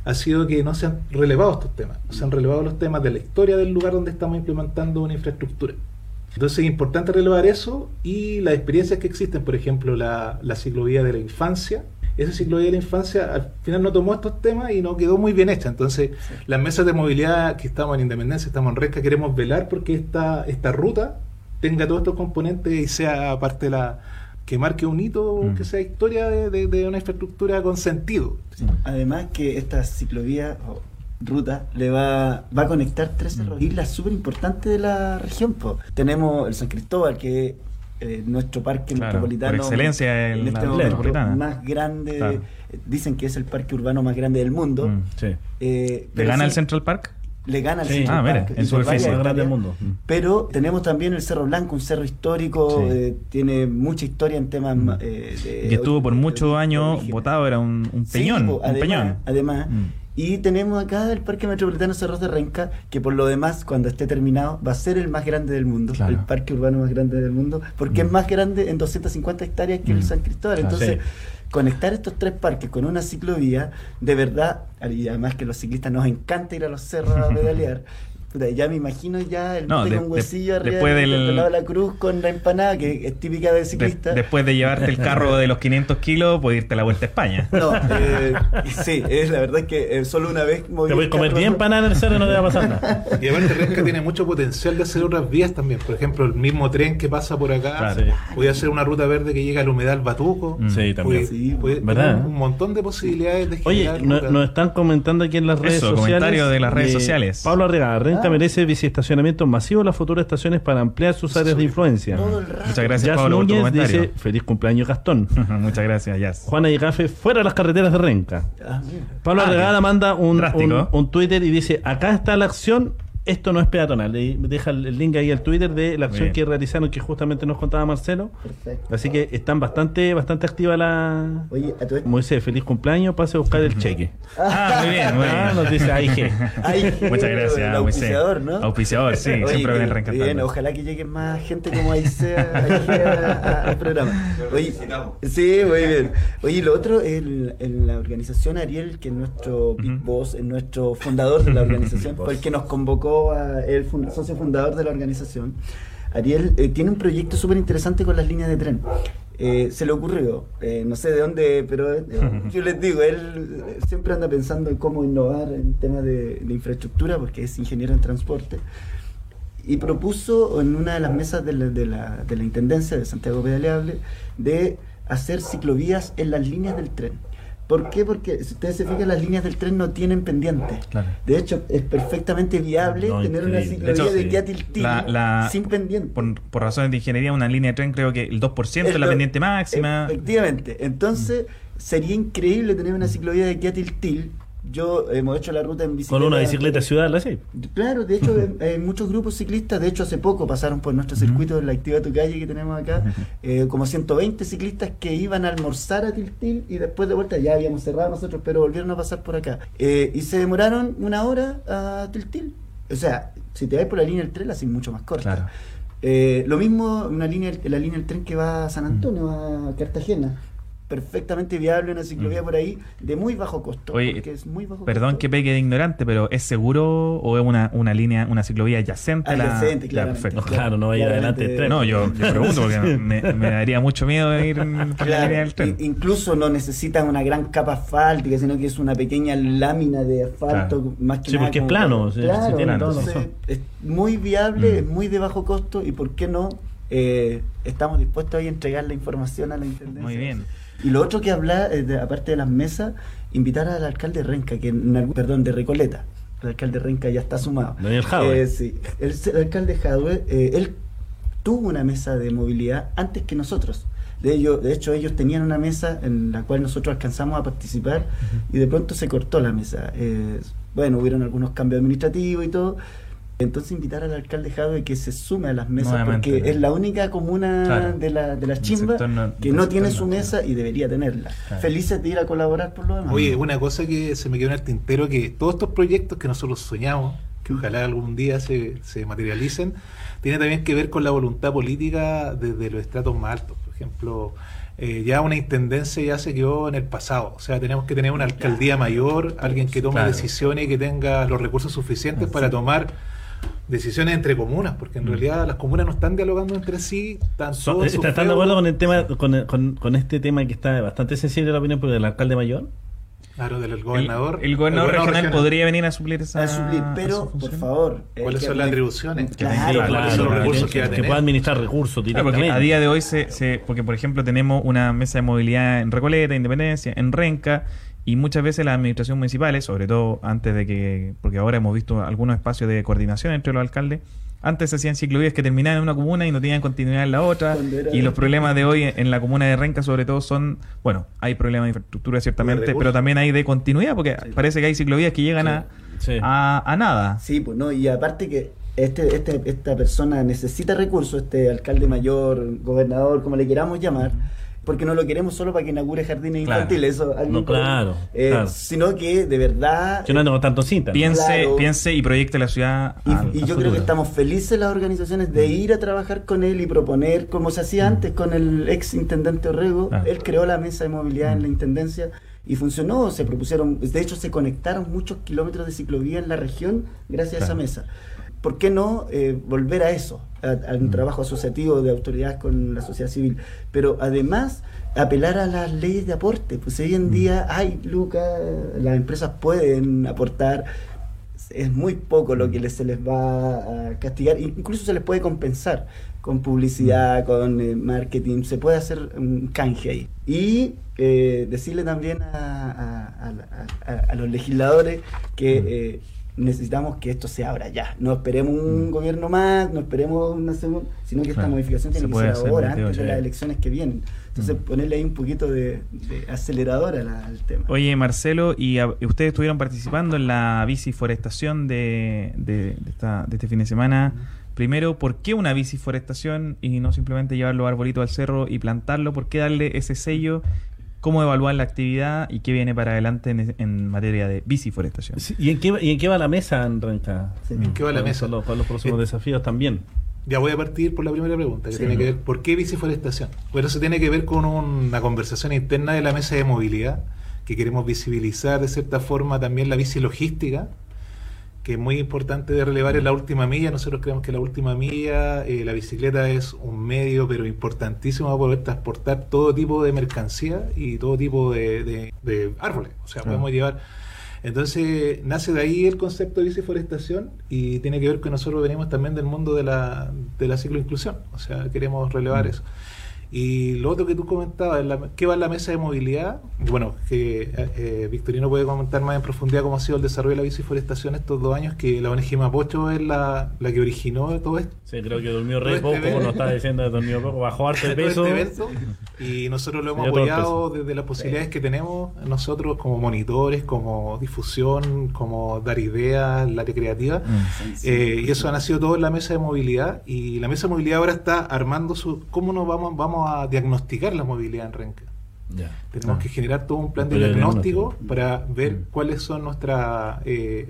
ha sido que no se han relevado estos temas. No se han relevado los temas de la historia del lugar donde estamos implementando una infraestructura. Entonces es importante relevar eso y las experiencias que existen, por ejemplo, la, la ciclovía de la infancia. Esa ciclovía de la infancia al final no tomó estos temas y no quedó muy bien hecha. Entonces, las mesas de movilidad que estamos en Independencia, estamos en Resca, queremos velar porque esta, esta ruta tenga todos estos componentes y sea parte de la que marque un hito, Mm. que sea historia de, de- de una infraestructura con sentido. Además que esta ciclovía o ruta le va, va a conectar tres Mm. islas súper importantes de la región. po. Tenemos el San Cristóbal, que es eh, nuestro parque Claro, metropolitano. por excelencia en en la este metropolitana. más grande. Claro. eh, Dicen que es el parque urbano más grande del mundo. Mm. Sí. Eh, ¿Le gana sí, el Central Park? Le gana al Sí. Central Ah, mire, Park, en superficie. Más grande del mundo. Pero tenemos también el Cerro Blanco, un cerro histórico, Sí. eh, tiene mucha historia en temas Mm. eh, de- Y que estuvo por muchos años votado, era un, un Sí, peñón. un además, peñón. además Mm. Y tenemos acá el Parque Metropolitano Cerros de Renca, que por lo demás, cuando esté terminado, va a ser el más grande del mundo, Claro. el parque urbano más grande del mundo, porque es más grande en 250 hectáreas que el Mm. San Cristóbal. Claro, Entonces, sí. conectar estos tres parques con una ciclovía, de verdad, y además que los ciclistas nos encanta ir a los cerros a (laughs) pedalear. Ya me imagino ya el No, bote de- con de- huesillo arriba después del, del- del lado de la cruz con la empanada, que es típica de De- ciclista. después de llevarte el carro de los 500 kilos, puedes irte a la vuelta a España. (laughs) No, eh, sí, es la verdad es que eh, solo una vez moví Te voy a el comer carro- 10 empanadas en el cerro y no te va a pasar nada. Y aparte Renca tiene mucho potencial de hacer otras vías también. Por ejemplo, el mismo tren que pasa por acá, Claro. puede hacer una ruta verde que llega al humedal Batuco. Mm. Sí, también. Puede, Sí, puede ¿verdad? tener un montón de posibilidades de Oye, no- nos están comentando aquí en las redes Eso, sociales. comentario de las redes eh, sociales. Pablo Arregada, Ah. merece biciestacionamientos masivos en las futuras estaciones para ampliar sus áreas de influencia. Muchas gracias, Jazz Pablo, por tu Núñez dice, feliz cumpleaños Gastón. (laughs) Muchas gracias, Jazz. Juana Yegafe, fuera de las carreteras de Renca. Ah. Pablo Ah, Arregada bien. manda un, un, un Twitter y dice, acá está la acción, esto no es peatonal. Y deja el link ahí al Twitter de la acción Bien. que realizaron, que justamente nos contaba Marcelo. Perfecto. Así que están bastante bastante activa la... Oye, a tu dice, feliz cumpleaños, pase a buscar el cheque. Ah, muy bien, muy Ah, bien. nos dice AIG. (laughs) Muchas el gracias, auspiciador, Moisés. ¿no? Auspiciador, sí, Oye, siempre ven que- reencantando. bien, ojalá que llegue más gente como sea al programa. Oye, sí, muy bien. Oye, lo otro, el, el- la organización Ariel, que es nuestro Big. Boss, es nuestro fundador de la (laughs) organización, fue el que nos convocó a el fun- socio fundador de la organización. Ariel eh, tiene un proyecto súper interesante con las líneas de tren. Eh, se le ocurrió, eh, no sé de dónde, pero eh, (laughs) yo les digo, él eh, siempre anda pensando en cómo innovar en temas de, de infraestructura, porque es ingeniero en transporte, y propuso en una de las mesas de la, de la, de la Intendencia de Santiago Pedaleable de hacer ciclovías en las líneas del tren. ¿Por qué? Porque si ustedes se fijan, las líneas del tren no tienen pendientes. Claro. De hecho, es perfectamente viable No, tener una ciclovía De hecho, de sí. La- la- sin pendiente. Por, por razones de ingeniería, una línea de tren creo que el 2% es la pendiente máxima. Efectivamente. Entonces, sería increíble tener una ciclovía de aquí a Tiltil. Yo hemos hecho la ruta en bicicleta. Con una bicicleta ciudad, así. Claro, de hecho, (laughs) en muchos grupos ciclistas, de hecho, hace poco pasaron por nuestro circuito de la Activa Tu Calle que tenemos acá, eh, como 120 ciclistas que iban a almorzar a Tiltil y después de vuelta ya habíamos cerrado nosotros, pero volvieron a pasar por acá. Eh, y se demoraron una hora a Tiltil. O sea, si te vas por la línea del tren, la haces mucho más corta. Claro. Eh, lo mismo una línea, la línea del tren que va a San Antonio, a Cartagena. Perfectamente viable una ciclovía Mm. por ahí de muy bajo costo. Oye, porque es muy bajo Perdón costo. que pegue de ignorante, pero ¿es seguro o es una, una línea, una ciclovía adyacente? a la- Adyacente, Ya, claramente. perfecto. No, claro, no va a ir Claramente. adelante el tren. No, yo, yo pregunto porque me, me daría mucho miedo ir por la Claro, línea del tren. incluso no necesitan una gran capa asfáltica, sino que es una pequeña lámina de asfalto, Claro. más que Sí, nada. porque es plano, sí, claro, sí, entonces, es muy viable, Mm. es muy de bajo costo y por qué no eh, estamos dispuestos ahí a entregar la información a la intendencia. Muy bien. Y lo otro que habla, eh, de- aparte de las mesas, invitar al alcalde Renca, que en perdón, de Recoleta. El alcalde Renca ya está sumado. Daniel Jadwe. Eh, sí, el, el alcalde Jadwe, eh, él tuvo una mesa de movilidad antes que nosotros. De, ello, de hecho, ellos tenían una mesa en la cual nosotros alcanzamos a participar y de pronto se cortó la mesa. Eh, bueno, hubieron algunos cambios administrativos y todo. Entonces invitar al alcalde Jadwe que se sume a las mesas Nuevamente, porque ¿no? es la única comuna Claro. de, la, de las Del chimbas sector no- que no tiene su mesa y debería tenerla. Claro. Felices de ir a colaborar por lo demás. Oye, una cosa que se me quedó en el tintero, que todos estos proyectos que nosotros soñamos, que ojalá algún día se, se materialicen, tiene también que ver con la voluntad política desde los estratos más altos. Por ejemplo, eh, ya una intendencia ya se quedó en el pasado. O sea, tenemos que tener una alcaldía mayor, alguien que tome Claro. decisiones y que tenga los recursos suficientes para tomar decisiones entre comunas, porque en Mm. realidad las comunas no están dialogando entre sí, están So- su ¿Están de acuerdo con el tema, con, el- con, con este tema que está bastante sensible la opinión pública del alcalde mayor? Claro, del El, gobernador. el gobernador regional podría venir a suplir esa a suplir, pero por favor. eh, ¿Cuáles son las atribuciones? Claro, son los recursos que, que que pueda administrar recursos Claro, porque directamente. a día de hoy se, se- porque por ejemplo tenemos una mesa de movilidad en Recoleta, Independencia, en Renca y muchas veces las administraciones municipales, sobre todo antes de que, porque ahora hemos visto algunos espacios de coordinación entre los alcaldes, antes se hacían ciclovías que terminaban en una comuna y no tenían continuidad en la otra. Y los problemas de hoy en, la comuna de Renca sobre todo son, bueno, hay problemas de infraestructura ciertamente, pero también hay de continuidad porque parece que hay ciclovías que llegan a, Sí. a, a nada. Sí, pues no, y aparte que este, este, esta persona necesita recursos, este alcalde mayor, gobernador, como le queramos llamar, porque no lo queremos solo para que inaugure jardines Claro. infantiles, eso alguien No, claro, eh, claro. sino que de verdad Yo no ando con tanto cinta. Piense, Claro. piense y proyecte la ciudad. Y, al- y al yo creo que estamos felices las organizaciones de ir a trabajar con él y proponer, como se hacía antes con el ex intendente Orrego. Él creó la mesa de movilidad en la intendencia y funcionó. Se propusieron, de hecho, se conectaron muchos kilómetros de ciclovía en la región gracias a esa mesa. ¿Por qué no eh, volver a eso? A, a un trabajo asociativo de autoridades con la sociedad civil. Pero además, apelar a las leyes de aporte. Pues hoy en día hay lucas, las empresas pueden aportar es muy poco lo que les- se les va a castigar, incluso se les puede compensar con Mm. publicidad, con eh, marketing, se puede hacer un canje ahí. Y eh, decirle también a, los legisladores que Mm. eh, necesitamos que esto se abra ya. No esperemos un Mm. gobierno más, no esperemos una segunda, sino que Claro. esta modificación tiene Se que ser ahora, 28 antes de las elecciones que vienen. Entonces, Mm. ponerle ahí un poquito de, de acelerador a la- al tema. Oye, Marcelo, y a- y ustedes estuvieron participando en la biciforestación de, de, de esta- de este fin de semana. Primero, ¿por qué una biciforestación y no simplemente llevar los arbolitos al cerro y plantarlo? ¿Por qué darle ese sello? ¿Cómo evaluar la actividad y qué viene para adelante en, en materia de biciforestación? Sí, ¿Y, en qué, va- ¿Y en qué va la mesa, en Renca? Sí. ¿En qué va la ¿Cuáles mesa? los, cuáles los próximos Eh, desafíos también? Ya voy a partir por la primera pregunta, que Sí. tiene que ver por qué biciforestación. Bueno, eso tiene que ver con una conversación interna de la mesa de movilidad, que queremos visibilizar de cierta forma también la bici logística, que es muy importante de relevar en la última milla. Nosotros creemos que la última milla, eh, la bicicleta es un medio, pero importantísimo para poder transportar todo tipo de mercancía y todo tipo de, de- de árboles. O sea, Claro. podemos llevar entonces nace de ahí el concepto de biciforestación y tiene que ver que nosotros venimos también del mundo de la, de la cicloinclusión, o sea, queremos relevar eso. Y lo otro que tú comentabas, la- ¿qué va en la mesa de movilidad? Bueno, que eh, eh, Victorino puede comentar más en profundidad cómo ha sido el desarrollo de la biciforestación estos dos años, que la ONG Mapocho es la, la que originó todo esto. Sí, creo que durmió re este poco, como nos estaba diciendo, durmió poco, bajó harto de (laughs) todo peso. este evento y nosotros lo hemos apoyado peso. desde las posibilidades que tenemos nosotros como monitores, como difusión, como dar ideas, la área creativa. Mm. Eh, y eso ha nacido todo en la mesa de movilidad y la mesa de movilidad ahora está armando su cómo nos vamos vamos a diagnosticar la movilidad en Renca. Tenemos Ah. que generar todo un plan de diagnóstico para ver Mm. cuáles son nuestros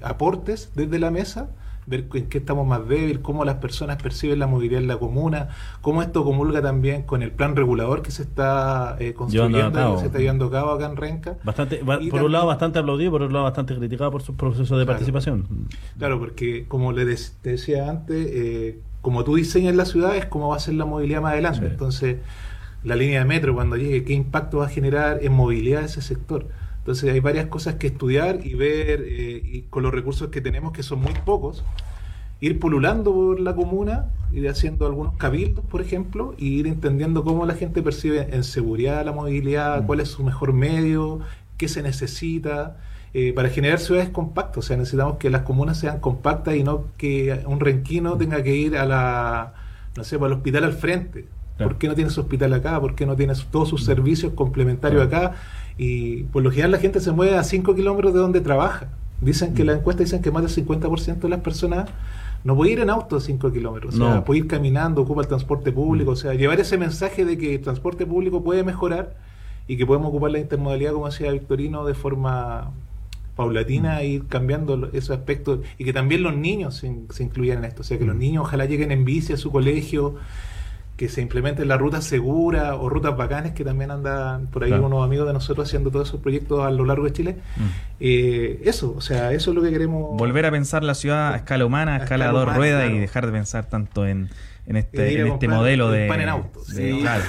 aportes desde la mesa, ver en qué estamos más débiles, cómo las personas perciben la movilidad en la comuna, cómo esto comulga también con el plan regulador que se está eh, construyendo, que se está llevando a cabo acá en Renca. Bastante, va- por un lado bastante aplaudido, por otro lado bastante criticado por su proceso de Claro. participación. Claro, porque como le te decía antes, eh, como tú diseñas la ciudad es como va a ser la movilidad más adelante. Sí. Entonces, la línea de metro cuando llegue, ¿qué impacto va a generar en movilidad ese sector? Entonces hay varias cosas que estudiar y ver eh, y con los recursos que tenemos, que son muy pocos, ir pululando por la comuna, ir haciendo algunos cabildos, por ejemplo, y ir entendiendo cómo la gente percibe en seguridad la movilidad, Mm. cuál es su mejor medio, qué se necesita, eh, para generar ciudades compactas. O sea, necesitamos que las comunas sean compactas y no que un renquino tenga que ir a la, no sé, al hospital al frente. Claro. ¿Por qué no tiene su hospital acá? ¿Por qué no tiene todos sus servicios complementarios acá? Y por lo general la gente se mueve a 5 kilómetros de donde trabaja. Dicen que las encuestas dicen que más del 50% de las personas no puede ir en auto a 5 kilómetros. O sea, No. puede ir caminando, ocupa el transporte público. O sea, llevar ese mensaje de que el transporte público puede mejorar y que podemos ocupar la intermodalidad, como decía Victorino, de forma paulatina e ir cambiando esos aspectos y que también los niños se, in- se incluyan en esto. O sea, que los niños ojalá lleguen en bici a su colegio, que se implementen las rutas seguras o rutas bacanes que también andan por ahí Claro. unos amigos de nosotros haciendo todos esos proyectos a lo largo de Chile. Mm. Eh, eso, o sea, eso es lo que queremos. Volver a pensar la ciudad a escala humana, a, escala, escala dos ruedas y dejar de pensar tanto en, en este, en este modelo el de... pan en auto. de- Sí. claro,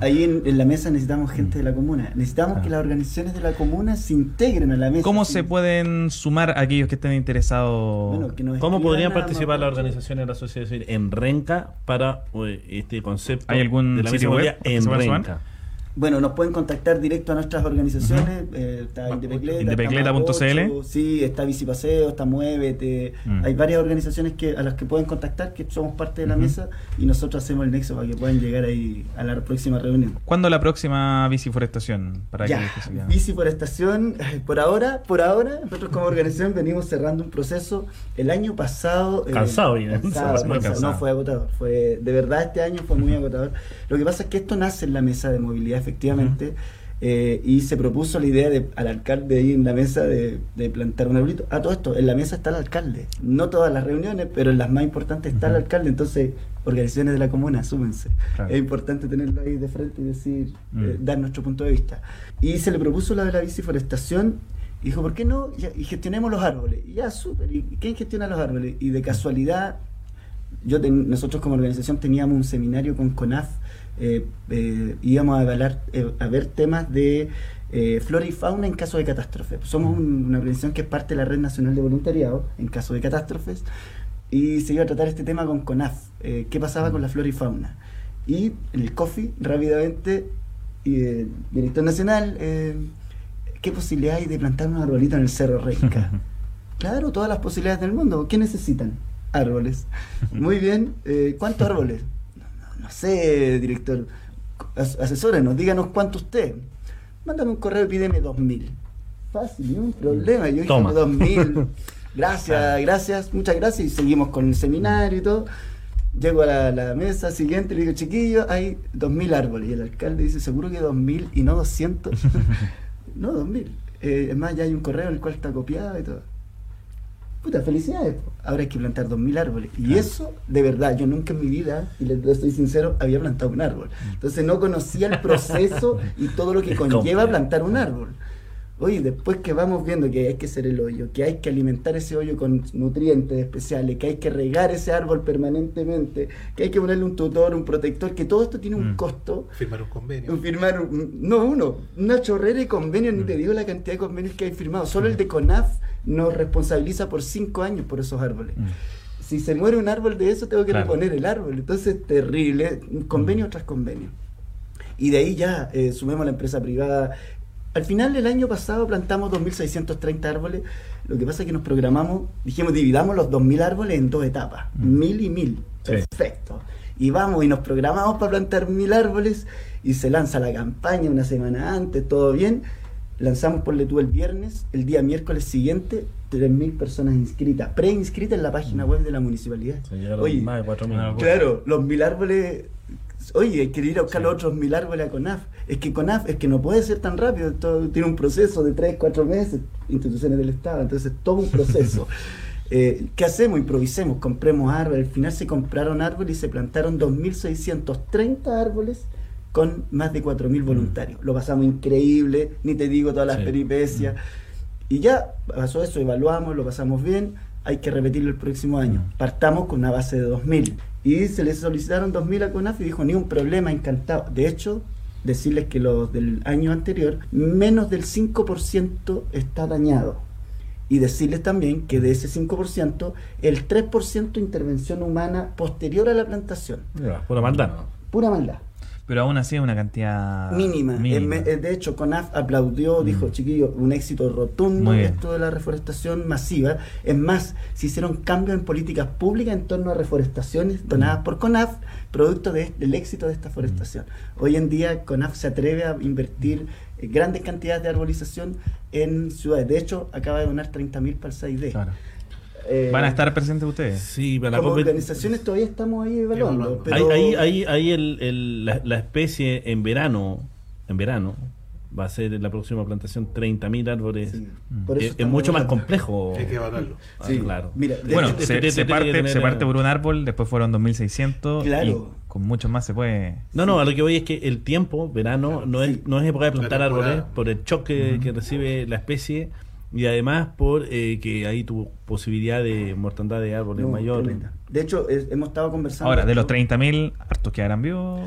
Ahí, en, en la mesa necesitamos gente de la comuna. Necesitamos Ah. que las organizaciones de la comuna se integren a la mesa. ¿Cómo Sí. se pueden sumar aquellos que estén interesados? Bueno, que nos ¿Cómo podrían participar las organizaciones de la sociedad civil en Renca para eh, este concepto ¿Hay algún de la sitio mesa web en? Renca? Bueno, nos pueden contactar directo a nuestras organizaciones. eh, está Indepecleta, Indepecleta.cl. Sí, está Bicipaseo, está Muévete. Mm. Hay varias organizaciones que a las que pueden contactar, que somos parte de la mesa y nosotros hacemos el nexo para que puedan llegar ahí a la próxima reunión. ¿Cuándo la próxima biciforestación? Para Ya, que se quedan? bici por estación, eh, por ahora, por ahora, nosotros como organización venimos cerrando un proceso. El año pasado... eh, Cansado cansado. cansado. No, fue agotador. Fue, de verdad este año fue muy (laughs) agotador. Lo que pasa es que esto nace en la mesa de movilidad efectivamente. eh, y se propuso la idea de, al alcalde ahí en la mesa de, de plantar un arbolito. A todo esto, en la mesa está el alcalde. No todas las reuniones, pero en las más importantes está el alcalde. Entonces, organizaciones de la comuna, súmense. Claro. Es importante tenerlo ahí de frente y decir, Mm. eh, dar nuestro punto de vista. Y se le propuso la de la biciforestación. Dijo, ¿por qué no? Y gestionemos los árboles. Y ya, súper. ¿Y quién gestiona los árboles? Y de casualidad, yo ten- nosotros como organización teníamos un seminario con CONAF, eh, eh, íbamos a, evaluar, eh, a ver temas de flora y fauna en caso de catástrofe. Somos un- una organización que es parte de la Red Nacional de Voluntariado en caso de catástrofes y se iba a tratar este tema con CONAF, qué pasaba con la flora y fauna. Y en el COFI, rápidamente, el director nacional, ¿qué posibilidad hay de plantar un arbolito en el Cerro Renca? (laughs) Claro, todas las posibilidades del mundo. ¿Qué necesitan? Árboles. Muy bien. ¿Cuántos árboles? No, sé, director. As- asesórenos, díganos cuánto usted. Mándame un correo y pídeme dos mil. Fácil, ni un problema. Yo Toma. dos mil. (laughs) Gracias, gracias, muchas gracias. Y seguimos con el seminario y todo. Llego a la, la mesa siguiente y le digo, chiquillo, hay dos mil árboles. Y el alcalde dice, seguro que dos mil y no 200. (laughs) no, dos mil. Eh, es más, ya hay un correo en el cual está copiado y todo. Puta, felicidades. Ahora hay que plantar dos mil árboles. Y eso, de verdad, yo nunca en mi vida, y les estoy sincero, había plantado un árbol. Entonces no conocía el proceso y todo lo que (laughs) conlleva plantar un árbol. Oye, después que vamos viendo que hay que hacer el hoyo, que hay que alimentar ese hoyo con nutrientes especiales, que hay que regar ese árbol permanentemente, que hay que ponerle un tutor, un protector, que todo esto tiene un Mm. costo. Firmar un convenio. Firmar, un- no uno, una chorrera de convenios, ni te digo la cantidad de convenios que hay firmados. Solo el de CONAF nos responsabiliza por cinco años por esos árboles. Mm. Si se muere un árbol de eso, tengo que Claro. reponer el árbol. Entonces, terrible, convenio tras convenio. Y de ahí ya eh, sumemos la empresa privada. Al final del año pasado plantamos 2.630 árboles. Lo que pasa es que nos programamos, dijimos, dividamos los 2.000 árboles en dos etapas, Mm. mil y mil. Sí. Perfecto. Y vamos y nos programamos para plantar mil árboles y se lanza la campaña una semana antes, todo bien. Lanzamos por tú el viernes, el día miércoles siguiente, 3.000 personas inscritas, preinscritas en la página web de la municipalidad. Oye, más de 4.000. Una locura. Claro, los mil árboles. Oye, hay que ir a buscar los otros mil árboles a CONAF. Es que CONAF es que no puede ser tan rápido. Esto tiene un proceso de 3, 4 meses, instituciones del Estado. Entonces, todo un proceso. (laughs) Eh, ¿Qué hacemos? Improvisemos, compremos árboles. Al final se compraron árboles y se plantaron 2.630 árboles con más de 4.000 voluntarios. Lo pasamos increíble, ni te digo todas las Sí. peripecias. Y ya pasó eso, evaluamos, lo pasamos bien, hay que repetirlo el próximo año. Partamos con una base de 2.000. Y se les solicitaron 2.000 a CONAF y dijo, ni un problema, encantado. De hecho, decirles que los del año anterior, menos del 5% está dañado. Y decirles también que de ese 5%, el 3% intervención humana posterior a la plantación. Pura maldad. Pura maldad. Pero aún así es una cantidad mínima. de hecho, CONAF aplaudió, dijo, chiquillo, un éxito rotundo esto de la reforestación masiva. Es más, se hicieron cambios en políticas públicas en torno a reforestaciones donadas por CONAF, producto de- del éxito de esta forestación. Hoy en día, CONAF se atreve a invertir eh, grandes cantidades de arbolización en ciudades. De hecho, acaba de donar 30.000 para el 6D. Claro. Eh, ¿Van a estar presentes ustedes? Sí, para la como organizaciones todavía estamos ahí evaluando. Pero- Ahí, ahí, ahí, ahí el, el- la, la especie en verano, en verano, va a ser en la próxima plantación 30.000 árboles. Sí, por eso es, mucho más complejo. Hay que evaluarlo. Ah, claro. mira, Bueno, hecho, se, este- se este parte, se parte por un árbol, después fueron 2600 Claro. y con muchos más se puede... No, no, a lo que voy es que el tiempo, verano, no es, Sí. no es época de plantar árboles por el choque que recibe la especie y además por eh, que ahí tu posibilidad de mortandad de árboles no, mayor. tremenda. De hecho, es- hemos estado conversando. Ahora, de los esto. 30.000, hartos quedarán vivos.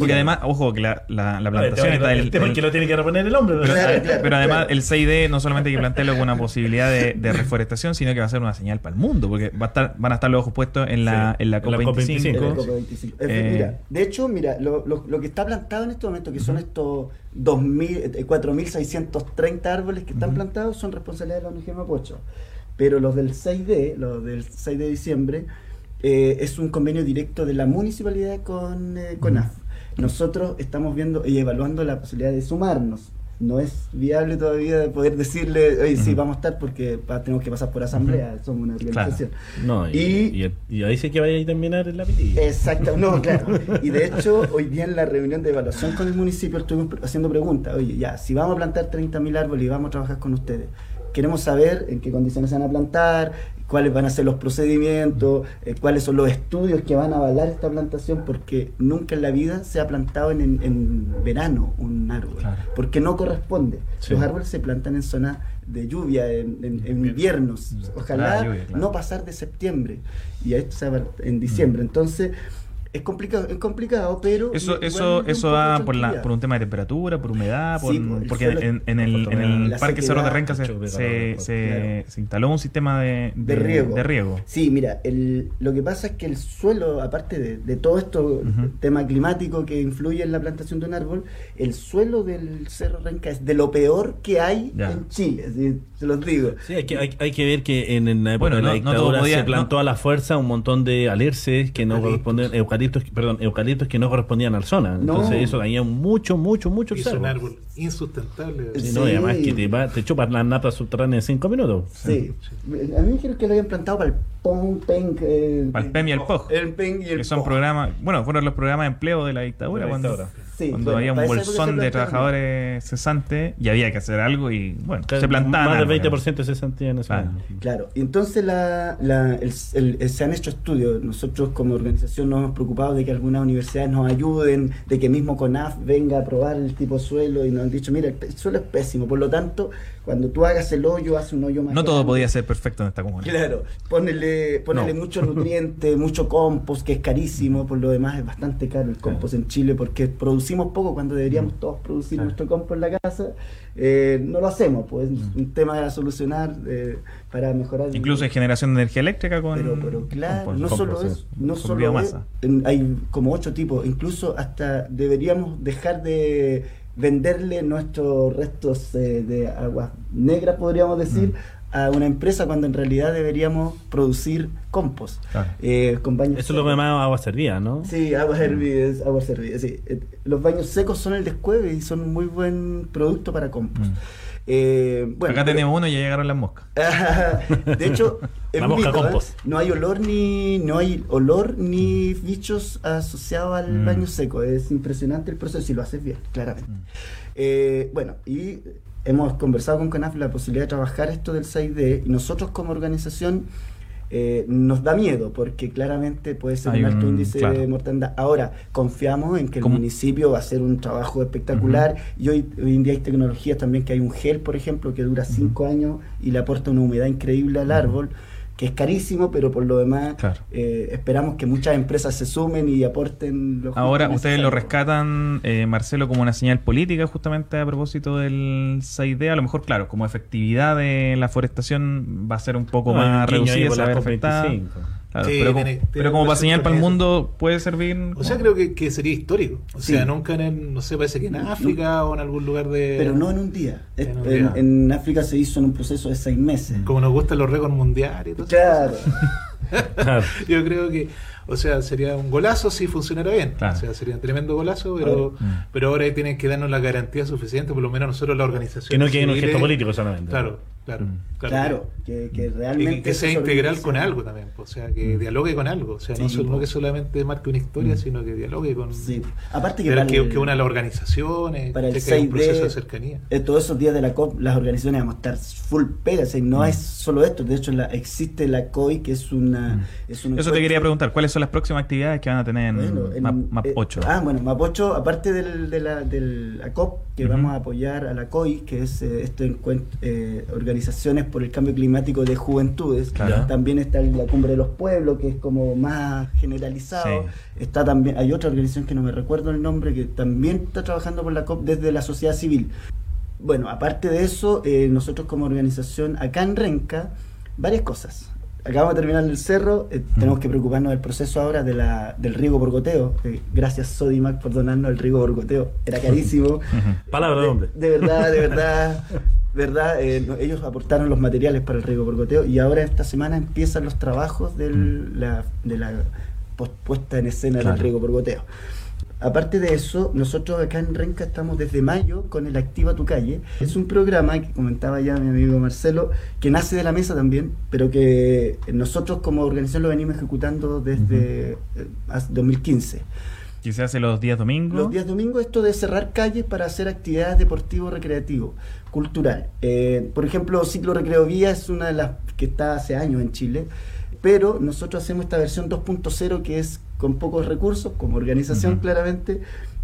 Porque además, ojo, que la, la, plantación es que está... lo- el- el tema es el- que lo tiene que reponer el hombre. pero- Claro, claro. pero además claro. el 6D no solamente hay que plantearlo con una posibilidad de, de reforestación, sino que va a ser una señal para el mundo, porque va a estar, van a estar los ojos puestos en la, Sí, en la en la COP25. En la Copa 25. Eh, mira, de hecho, mira, lo, lo- lo que está plantado en este momento, que son estos 2000, eh, 4.630 árboles que están plantados, son responsabilidad de la ONG Mapocho. Pero los del 6D, los del 6 de diciembre, eh, es un convenio directo de la municipalidad con eh, CONAF. Nosotros estamos viendo y evaluando la posibilidad de sumarnos. no es viable todavía de poder decirle, oye, sí, vamos a estar porque pa- tenemos que pasar por asamblea, somos una organización. No, y, Y- y, y ahí sí que vaya a terminar en la pitilla. Exacto, no, (laughs) claro. Y de hecho, hoy día en la reunión de evaluación con el municipio estuvimos haciendo preguntas. Oye, ya, si vamos a plantar 30.000 árboles y vamos a trabajar con ustedes, queremos saber en qué condiciones se van a plantar, cuáles van a ser los procedimientos, eh, cuáles son los estudios que van a avalar esta plantación, porque nunca en la vida se ha plantado en, en- en verano un árbol, Claro. porque no corresponde. Sí. Los árboles se plantan en zonas de lluvia, en, en- en inviernos. Ojalá Ah, lluvia, claro. no pasar de septiembre y a esto se va en diciembre. Entonces, es complicado, es complicado, pero Eso, eso, eso va de por, la, por un tema de temperatura, por humedad, por, Sí, por el porque suelo- en, en el, en el Parque sequedad, Cerro de Renca se, se, se- claro. se instaló un sistema de, de riego. de riego. Sí, mira, el, lo que pasa es que el suelo, aparte de, de todo esto, Ujú. tema climático que influye en la plantación de un árbol, el suelo del Cerro Renca es de lo peor que hay Ya. en Chile, sí, se los digo. Sí, hay que, hay, hay que ver que en, en la época Bueno, de la no- no dictadura podía- se plantó no- a la fuerza un montón de alerces que no Eucaliptos. Eucaliptos, perdón, eucaliptos que no correspondían al zona. No. Entonces eso dañó mucho, mucho, mucho el Es un árbol insustentable. Sí. no, y además que te, va- te chupas las napas subterráneas en cinco minutos. Sí. A mí me dijeron que lo habían plantado para el PON, PEN, eh, Para el PEM y el POG. el PEN y el Que son programas, bueno, fueron los programas de empleo de la dictadura, la cuando, dictadura. Sí, cuando había un bolsón de trabajadores cesantes y había que hacer algo y bueno, se plantaban. Más del árboles. 20% se sentían en ese Claro. Claro, y entonces la, la- el- el- el- se han hecho estudios. Nosotros como organización nos hemos preocupado de que algunas universidades nos ayuden, de que mismo CONAF venga a probar el tipo de suelo y nos han dicho, mira, el suelo es pésimo, por lo tanto, cuando tú hagas el hoyo, haz un hoyo más No todo podía ser perfecto en esta comuna. Claro, ponele, ponele No. mucho nutriente, (laughs) mucho compost, que es carísimo, por lo demás es bastante caro el compost en Chile porque producimos poco cuando deberíamos todos producir Claro. nuestro compost en la casa. Eh, no lo hacemos, pues es un tema a solucionar eh, para mejorar. Incluso hay generación de energía eléctrica con. pero, pero claro, no solo eso, no solo es- hay como ocho tipos, incluso hasta deberíamos dejar de venderle nuestros restos eh, de aguas negras, podríamos decir, Mm. a una empresa cuando en realidad deberíamos producir compost Claro. eh, con baños Eso es lo que secos. llamaba agua servida, ¿no? Sí, aguas hervidas, aguas hervidas, sí. Eh, Los baños secos son el descueve y son un muy buen producto para compost. Mm. Eh, bueno, Acá pero- tenemos uno y ya llegaron las moscas. (laughs) de hecho, (laughs) es mosca mito, ¿eh? no hay olor ni no hay olor ni bichos asociados al Mm. baño seco. Es impresionante el proceso si lo haces bien, claramente. Mm. Eh, bueno, y hemos conversado con CONAF la posibilidad de trabajar esto del 6D y nosotros como organización eh, nos da miedo porque claramente puede ser Hay un alto índice claro. de mortandad. Ahora, confiamos en que el municipio va a hacer un trabajo espectacular y hoy, hoy en día hay tecnologías también que hay un gel, por ejemplo, que dura 5 años y le aporta una humedad increíble al árbol que es carísimo, pero por lo demás Claro. eh, esperamos que muchas empresas se sumen y aporten los Ahora ustedes lo rescatan, eh, Marcelo, como una señal política justamente a propósito del 6D. A lo mejor, claro, como efectividad de la forestación va a ser un poco No, más reducida, se va a la ver afectada. COP25. Claro, Sí, pero, como, tiene- pero tiene como para relación señal con para el mundo puede servir. O sea, creo que, que sería histórico. O Sí. sea, nunca en, el- no sé, parece que en África o en algún lugar de... Pero no en un día. En un En, día. en África se hizo en un proceso de seis meses. Como nos gustan los récords mundiales y todo eso. Claro. (laughs) Claro. Yo creo que, o sea, sería un golazo si funcionara bien. Claro. O sea, sería un tremendo golazo, pero, Mm. pero ahora tienen que darnos la garantía suficiente, por lo menos nosotros la organización. Que no quede en un gesto político solamente. Claro, claro. Mm. Claro, que, que Y realmente. que sea eso integral con algo también, o sea, que Mm. dialogue con algo, o sea, no, solo- que solamente marque una historia, Mm. sino que dialogue con... Sí. Aparte que, para que, el- que una las organizaciones, para el que haya un 6D, proceso de cercanía. eh, todos esos días de la COP, las organizaciones vamos a estar full pegas. y no Mm. es solo esto. De hecho, la, existe la COI, que es una. Mm. Es un Eso te quería preguntar, ¿cuáles son las próximas actividades que van a tener en, Bueno, en- Map, Map eh, 8? ah, bueno, Mapocho, aparte del, de, la, de la COP, que vamos a apoyar a la COI, que es eh, este encuentro, eh, Organizaciones por el Cambio Climático de Juventudes. Claro. También está la Cumbre de los Pueblos, que es como más generalizado. Está también, hay otra organización que no me recuerdo el nombre, que también está trabajando por la COP desde la sociedad civil. Bueno, aparte de eso, eh, nosotros como organización acá en Renca, varias cosas. Acabamos de terminar el cerro, eh, tenemos que preocuparnos del proceso ahora de la, del riego por goteo. Eh, gracias Sodimac por donarnos el riego por goteo. Era carísimo. Palabra de hombre. De verdad, de verdad, (laughs) verdad. eh, ellos aportaron los materiales para el riego por goteo y ahora esta semana empiezan los trabajos de la, de la puesta en escena Claro. del riego por goteo. aparte de eso, nosotros acá en Renca estamos desde mayo con el Activa tu Calle. Es un programa que comentaba ya mi amigo Marcelo, que nace de la mesa también, pero que nosotros como organización lo venimos ejecutando desde eh, hace 2015. Que se hace los días domingos. Los días domingos esto de cerrar calles para hacer actividades deportivo, recreativo, cultural. Eh, por ejemplo, Ciclo Recreo Vía es una de las que está hace años en Chile, pero nosotros hacemos esta versión 2.0 que es con pocos recursos, como organización claramente,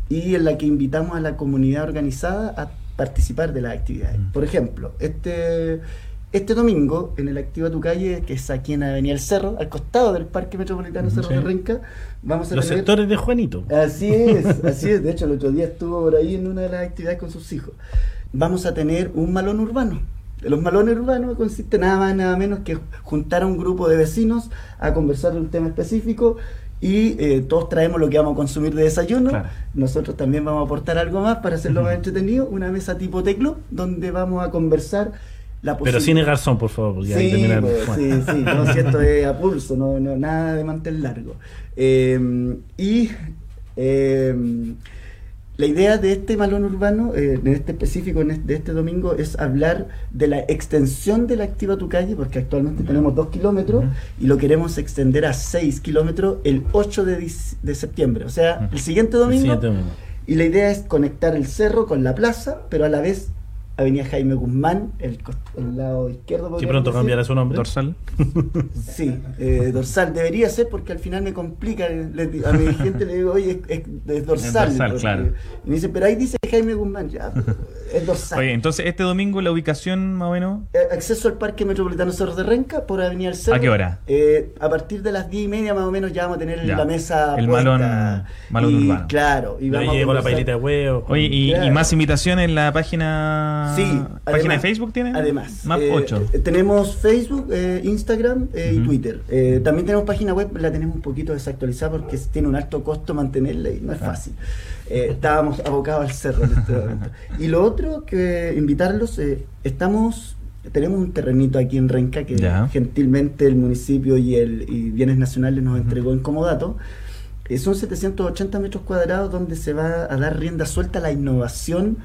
y en la que invitamos a la comunidad organizada a participar de las actividades. Por ejemplo, este... Este domingo, en el Activa Tu Calle, que es aquí en Avenida El Cerro, al costado del Parque Metropolitano Cerro Sí. de Renca, vamos a Los tener... sectores de Juanito. Así es, así es. De hecho, el otro día estuvo por ahí en una de las actividades con sus hijos. Vamos a tener un malón urbano. Los malones urbanos consisten nada más nada menos que juntar a un grupo de vecinos a conversar de un tema específico y eh, todos traemos lo que vamos a consumir de desayuno. Claro. Nosotros también vamos a aportar algo más para hacerlo más entretenido. Una mesa tipo teclo donde vamos a conversar la Pero sin el garzón, por favor. porque Sí, pues, sí, sí, no, si esto es (laughs) a pulso, no, no, nada de mantel largo. Eh, y eh, la idea de este malón urbano, eh, en este específico, en este, de este domingo, es hablar de la extensión de la Activa Tu Calle, porque actualmente tenemos dos kilómetros y lo queremos extender a seis kilómetros el 8 de, de septiembre, o sea, el siguiente El domingo. siguiente domingo. Y la idea es conectar el cerro con la plaza, pero a la vez Avenida Jaime Guzmán, el, el lado izquierdo. Que pronto decir. cambiará su nombre. Dorsal. (laughs) Sí, eh, dorsal debería ser porque al final me complica. le di- a mi gente le digo, oye, es, es- es dorsal. dorsal, claro. Y me dice, pero ahí dice Jaime Guzmán, ya, es dorsal. Oye, entonces este domingo la ubicación más o menos. Eh, Acceso al Parque Metropolitano Cerro de Renca por Avenida El Cerro. ¿A qué hora? Eh, a partir de las 10 y media más o menos ya vamos a tener Ya. la mesa El puesta. malón- malón Y, urbano. Claro. Y vamos a llegó la pailita de huevo. Oye, y, más invitaciones en la página. Sí, ¿Página además- de Facebook tienen? Además, Map eh, 8. eh, tenemos Facebook, eh, Instagram eh, y. Twitter. Eh, también tenemos página web, la tenemos un poquito desactualizada porque tiene un alto costo mantenerla y no es Ah. Eh, estábamos abocados al cerro en este momento. Y lo otro que invitarlos, eh, estamos tenemos un terrenito aquí en Renca que Ya. gentilmente el municipio y el y Bienes Nacionales nos entregó en comodato. Eh, son 780 metros cuadrados donde se va a dar rienda suelta a la innovación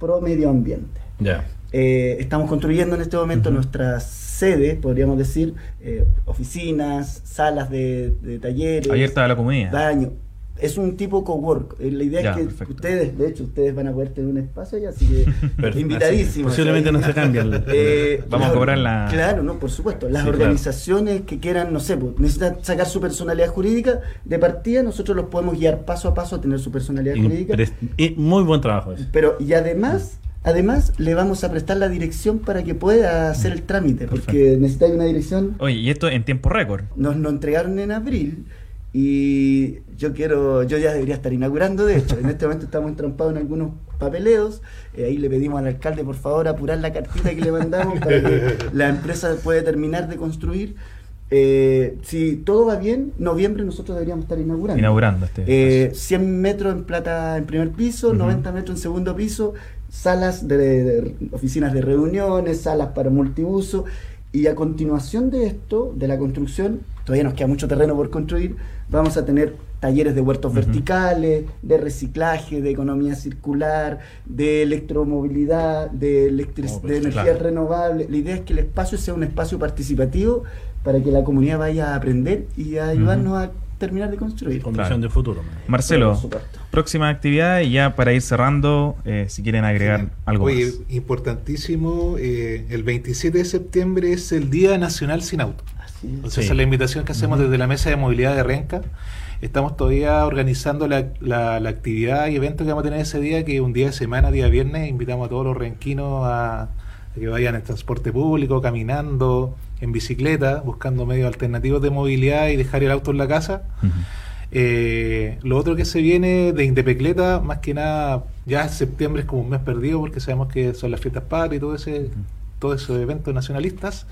pro medio ambiente. Ya. Eh, estamos construyendo en este momento Ujú. nuestra sede, podríamos decir, eh, oficinas, salas de, de talleres, Abierta a la comunidad. baño. Es un tipo cowork. Eh, la idea Ya, es que perfecto. ustedes, de hecho, ustedes van a poder tener un espacio allá, así que (laughs) invitadísimos. Posiblemente no se cambie el- (laughs) Eh, (laughs) Vamos a cobrar la- Claro, no, por supuesto. Las Sí, claro. organizaciones que quieran, no sé, pues, necesitan sacar su personalidad jurídica de partida, nosotros los podemos guiar paso a paso a tener su personalidad jurídica. Y muy buen trabajo ese. Pero, y además, además le vamos a prestar la dirección para que pueda hacer el trámite, porque necesita una dirección. Oye, y esto en tiempo récord. Nos lo entregaron en abril y yo quiero, yo ya debería estar inaugurando, de hecho, en este momento estamos entrampados en algunos papeleos, eh, ahí le pedimos al alcalde por favor apurar la cartita que le mandamos para que la empresa pueda terminar de construir. Eh, si todo va bien, noviembre nosotros deberíamos estar inaugurando. Inaugurando este. Eh, 100 metros en plata en primer piso, Ujú. 90 metros en segundo piso, salas de, de oficinas de reuniones, salas para multiuso. Y a continuación de esto, de la construcción, todavía nos queda mucho terreno por construir, vamos a tener talleres de huertos verticales, de reciclaje, de economía circular, de electromovilidad, de, electric- Oh, de Claro. renovables. La idea es que el espacio sea un espacio participativo para que la comunidad vaya a aprender y a ayudarnos a terminar de construir. Con Claro. visión de futuro. man. Marcelo, próxima actividad y ya para ir cerrando, eh, si quieren agregar Sí. algo Oye, más. importantísimo, eh, el 27 de septiembre es el Día Nacional Sin Auto. Así es. Entonces, Sí. esa es la invitación que hacemos desde la Mesa de Movilidad de Renca. Estamos todavía organizando la, la- la actividad y evento que vamos a tener ese día, que es un día de semana, día viernes. Invitamos a todos los renquinos a, que vayan en transporte público, caminando, en bicicleta, buscando medios alternativos de movilidad y dejar el auto en la casa. Eh, lo otro que se viene de Indepecleta, más que nada, ya septiembre es como un mes perdido porque sabemos que son las fiestas patrias y todo ese, todos esos eventos nacionalistas.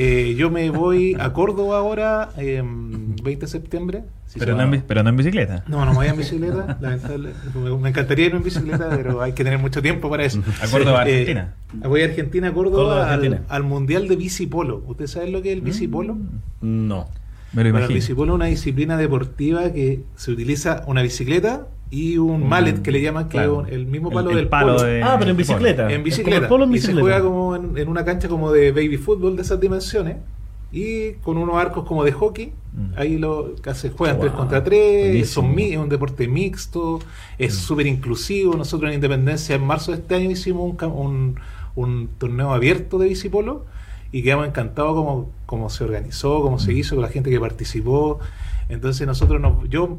Eh, yo me voy a Córdoba ahora, eh, 20 de septiembre. Si pero, se no en, pero no en bicicleta. no, no me voy en bicicleta, (laughs) lamentable. Me, me encantaría ir en bicicleta, pero hay que tener mucho tiempo para eso. A Córdoba, Eh, Argentina. voy a Argentina, Córdoba, Córdoba, al- Argentina. Al, Mundial de Bicipolo. ¿Ustedes saben lo que es el bicipolo? Mm, No. Me lo Bueno, el imagino. bicipolo es una disciplina deportiva que se utiliza una bicicleta y un mallet que le llaman, que Claro. es un- el mismo palo el del palo polo. de- Ah, pero en bicicleta. En bicicleta. el polo en Y se bicicleta. juega como en, en una cancha como de baby fútbol de esas dimensiones y con unos arcos como de hockey. Mm. Ahí lo se juegan Wow. 3 contra 3, Buenísimo. son mi- es un deporte mixto, es Mm. súper inclusivo. Nosotros en Independencia en marzo de este año hicimos un, un, un torneo abierto de bicipolo y quedamos encantados como, como se organizó, cómo Mm. se hizo, con la gente que participó. Entonces nosotros nos, yo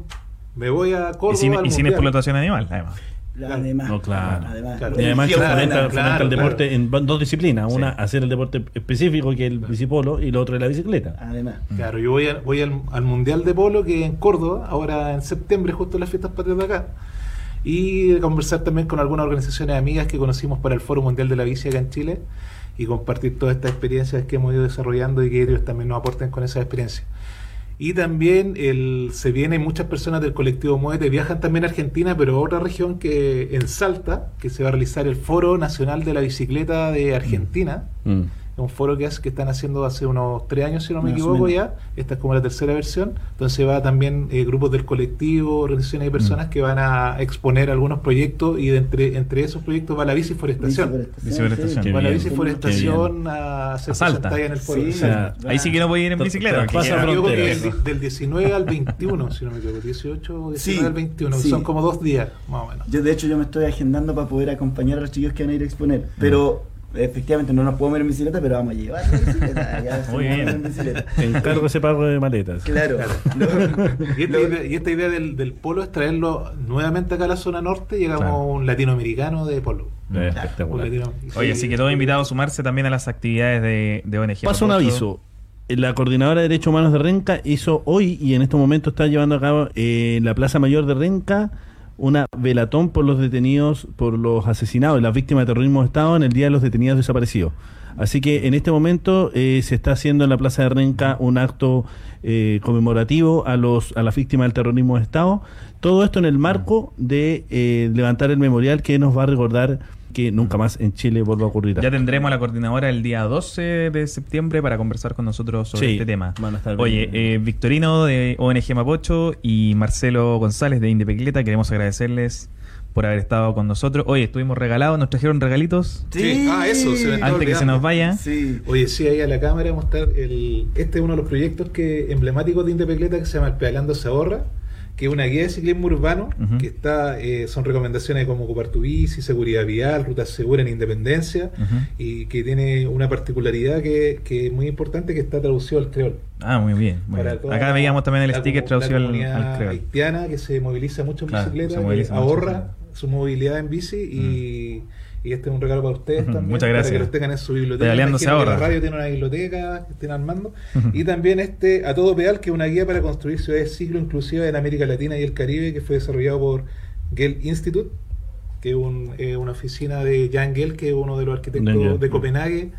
me voy a Córdoba Y sin, al y sin Mundial. explotación animal, además. Además, No, claro. además, Claro. Y además fomenta claro, el deporte claro. en dos disciplinas. Una, Sí. hacer el deporte específico, que es el bicipolo, y lo otro es la bicicleta. además. Claro, yo voy, a- voy al, al Mundial de Polo que en Córdoba, ahora en septiembre, justo en las fiestas patrias de acá. Y conversar también con algunas organizaciones amigas que conocimos para el Foro Mundial de la Bici acá en Chile y compartir todas estas experiencias que hemos ido desarrollando y que ellos también nos aporten con esas experiencias. Y también el, se vienen muchas personas del colectivo Muévete, viajan también a Argentina, pero a otra región que en Salta, que se va a realizar el Foro Nacional de la Bicicleta de Argentina. Mm. Es un foro que, hace- que están haciendo hace unos tres años, si no me equivoco menos. ya. Esta es como la tercera versión. Entonces va también eh, grupos del colectivo, organizaciones y personas Mm. que van a exponer algunos proyectos y de entre, entre esos proyectos va la biciforestación. Va la biciforestación a hacer A Salta. presentación en el foro. Sí, O sea, Ahí sí que no voy a ir en bicicleta. fronteras. del, del 19 al 21, si no me equivoco, 18 o 19 Sí, al 21, que sí. son como dos días, más o menos. Yo, de hecho, yo me estoy agendando para poder acompañar a los chicos que van a ir a exponer. Pero, efectivamente, no nos podemos ir en bicicleta, pero vamos a llevar la bicicleta. (laughs) Ya Muy bien. en bicicleta. Encargo ese pago de maletas. Claro. Lo- (laughs) Y esta, lo- idea, y esta idea del, del polo es traerlo nuevamente acá a la zona norte, llegamos Claro. a un latinoamericano de polo. Eh, Espectacular. latino- Oye, así que todos invitados a sumarse también a las actividades de, de ONG. Paso un aviso. La coordinadora de derechos humanos de Renca hizo hoy y en este momento está llevando a cabo eh, en la Plaza Mayor de Renca una velatón por los detenidos, por los asesinados las víctimas de terrorismo de Estado en el Día de los Detenidos Desaparecidos. Así que en este momento eh, se está haciendo en la Plaza de Renca un acto eh, conmemorativo a los a las víctimas del terrorismo de Estado. Todo esto en el marco de eh, levantar el memorial que nos va a recordar que nunca más en Chile vuelva a ocurrir. Ya tendremos a la coordinadora el día 12 de septiembre para conversar con nosotros sobre Sí, este tema. van a estar Oye, eh, Victorino de ONG Mapocho y Marcelo González de Indepecleta, queremos agradecerles por haber estado con nosotros. Oye, estuvimos regalados, nos trajeron regalitos Sí, ah, eso, se me antes que se nos vaya. Sí. Oye, sí, ahí a la cámara mostrar el. Este es uno de los proyectos que emblemáticos de Indepecleta que se llama El Pedaleando se ahorra, que es una guía de ciclismo urbano que está, eh, son recomendaciones como ocupar tu bici, seguridad vial, rutas seguras en Independencia y que tiene una particularidad que, que es muy importante que está traducido al creol. Ah, muy bien. muy bien. toda Acá veíamos también el sticker traducido al, al creol. haitiana que se moviliza mucho en Claro, bicicleta, que ahorra su movilidad en bici y, y este es un regalo para ustedes también. muchas Para gracias. que los tengan en su biblioteca. Ahorra. La radio tiene una biblioteca que estén armando. Y también este A Todo Pedal, que es una guía para construir ciudades ciclo inclusivas en América Latina y el Caribe, que fue desarrollado por Gell Institute, que es un- eh, una oficina de Jan Gell, que es uno de los arquitectos de Copenhague.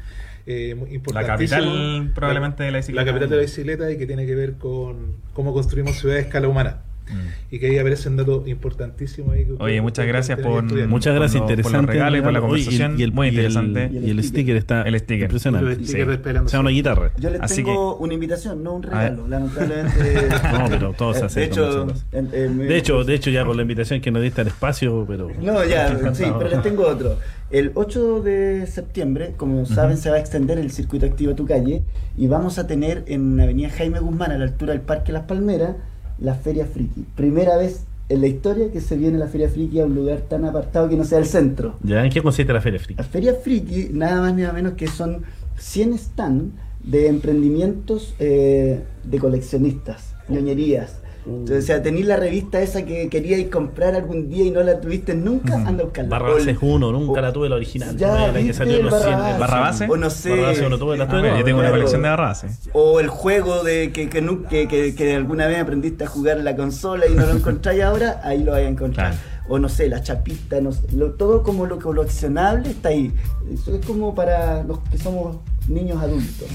eh, La capital probablemente de la bicicleta. La capital de la bicicleta y que tiene que ver con cómo construimos ciudades a escala humana. Mm. Y que ahí aparecen datos importantísimos. ahí que Oye, muchas gracias que por. Muchas gracias, por interesante. Por los regalos y por la Oye, conversación. y el- muy y el- interesante. Y el, sticker está El sticker. impresionante. El sticker Sí. Esperando O sea, una guitarra. Yo les Así tengo una invitación, no un A regalo. Lamentablemente. (laughs) No, pero todo se Eh, hace De hecho, en- en- De hecho, de hecho ya con la invitación que nos diste al espacio, pero No, ya, (laughs) sí, pero les tengo otro. El 8 de septiembre, como saben, se va a extender el circuito activo Tu Calle y vamos a tener en la avenida Jaime Guzmán, a la altura del Parque Las Palmeras, la Feria Friki. Primera vez en la historia que se viene la Feria Friki a un lugar tan apartado que no sea el centro. ¿Ya? ¿En qué consiste la Feria La Friki? Feria Friki, nada más ni nada menos que son 100 stands de emprendimientos eh, de coleccionistas, ñoñerías. Entonces, o sea, tenéis la revista esa que queríais comprar algún día y no la tuviste nunca, anda a buscarla. Barrabás es uno, nunca o- la tuve la original. Ya, la que ¿viste salió en los 100. Barrabás? ¿Barrabás? O no sé. Barrabás uno tuve, la Ah, tuve. mira, yo tengo una Claro. colección de barras. ¿eh? O el juego de que, que, que- que alguna vez aprendiste a jugar en la consola y no lo encontráis ahora, ahí lo vais a encontrar. Claro. O no sé, la chapita, no sé, lo- todo como lo coleccionable está ahí. Eso es como para los que somos niños adultos.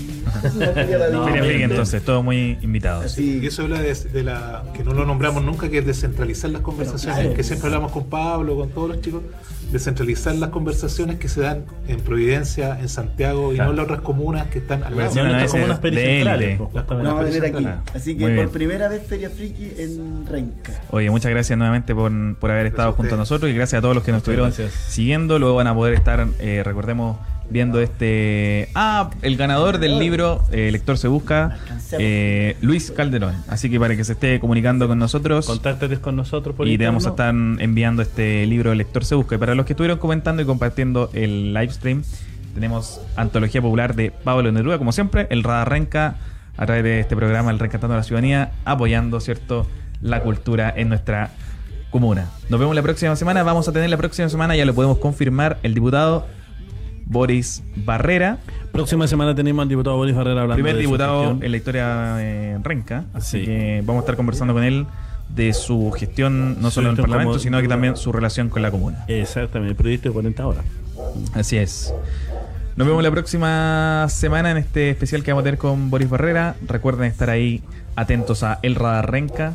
No, entonces, todos muy invitados. Así. Y eso habla de, de la que no lo nombramos nunca, que es descentralizar las conversaciones, claro. que siempre hablamos con Pablo, con todos los chicos, descentralizar las conversaciones que se dan en Providencia, en Santiago y Claro. no en las otras comunas que están al lado. No, a estas veces comunas de pericentrales, pues, a venir aquí. Así que Muy por bien. primera vez Feria Friki en Renca. Oye, muchas gracias nuevamente por, por haber estado junto a nosotros y gracias a todos los que nos estuvieron gracias. siguiendo. Luego van a poder estar, eh, recordemos, viendo este... Ah, el ganador del libro eh, Lector se busca, eh, Luis Calderón. Así que para que se esté comunicando con nosotros Contáctate con nosotros por y te interno. vamos a estar enviando este libro Lector se busca. Y para los que estuvieron comentando y compartiendo el live stream, tenemos Antología Popular de Pablo Neruda, como siempre, el Radar Renca, a través de este programa, el Rencantando a la Ciudadanía, apoyando, ¿cierto?, la cultura en nuestra comuna. Nos vemos la próxima semana. Vamos a tener la próxima semana, ya lo podemos confirmar, el diputado Boris Barrera, Próxima semana tenemos al diputado Boris Barrera hablando primer de diputado en la historia eh, renca. Así Sí. que vamos a estar conversando con él de su gestión, no Su solo en el Parlamento, como sino que también su relación con la comuna. Exactamente, el proyecto de 40 horas. Así es. Nos vemos la próxima semana en este especial que vamos a tener con Boris Barrera. Recuerden estar ahí atentos a El Radar Renca.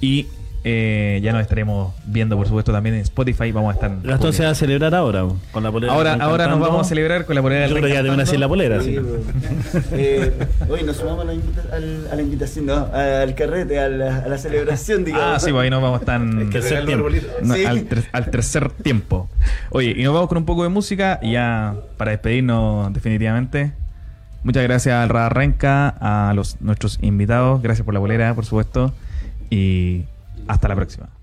Y eh, ya nos estaremos viendo, por supuesto, también en Spotify. Vamos a estar. Gastón se va a celebrar ahora con la polera. Ahora, ahora nos vamos a celebrar con la polera del Yo creo que ya hacer la polera. Sí, sí. pues. Eh, Hoy nos sumamos a la, invita- al- a la invitación, no, al carrete, a la, a la celebración, digamos. Ah, sí, pues ahí nos vamos a estar. (laughs) Hay que Tercer regalar tiempo. arbolitos. No, Sí. al, ter- al tercer tiempo. Oye, y nos vamos con un poco de música y ya para despedirnos definitivamente. Muchas gracias al Radar Renca, a los, nuestros invitados. Gracias por la bolera, por supuesto. Y hasta la próxima.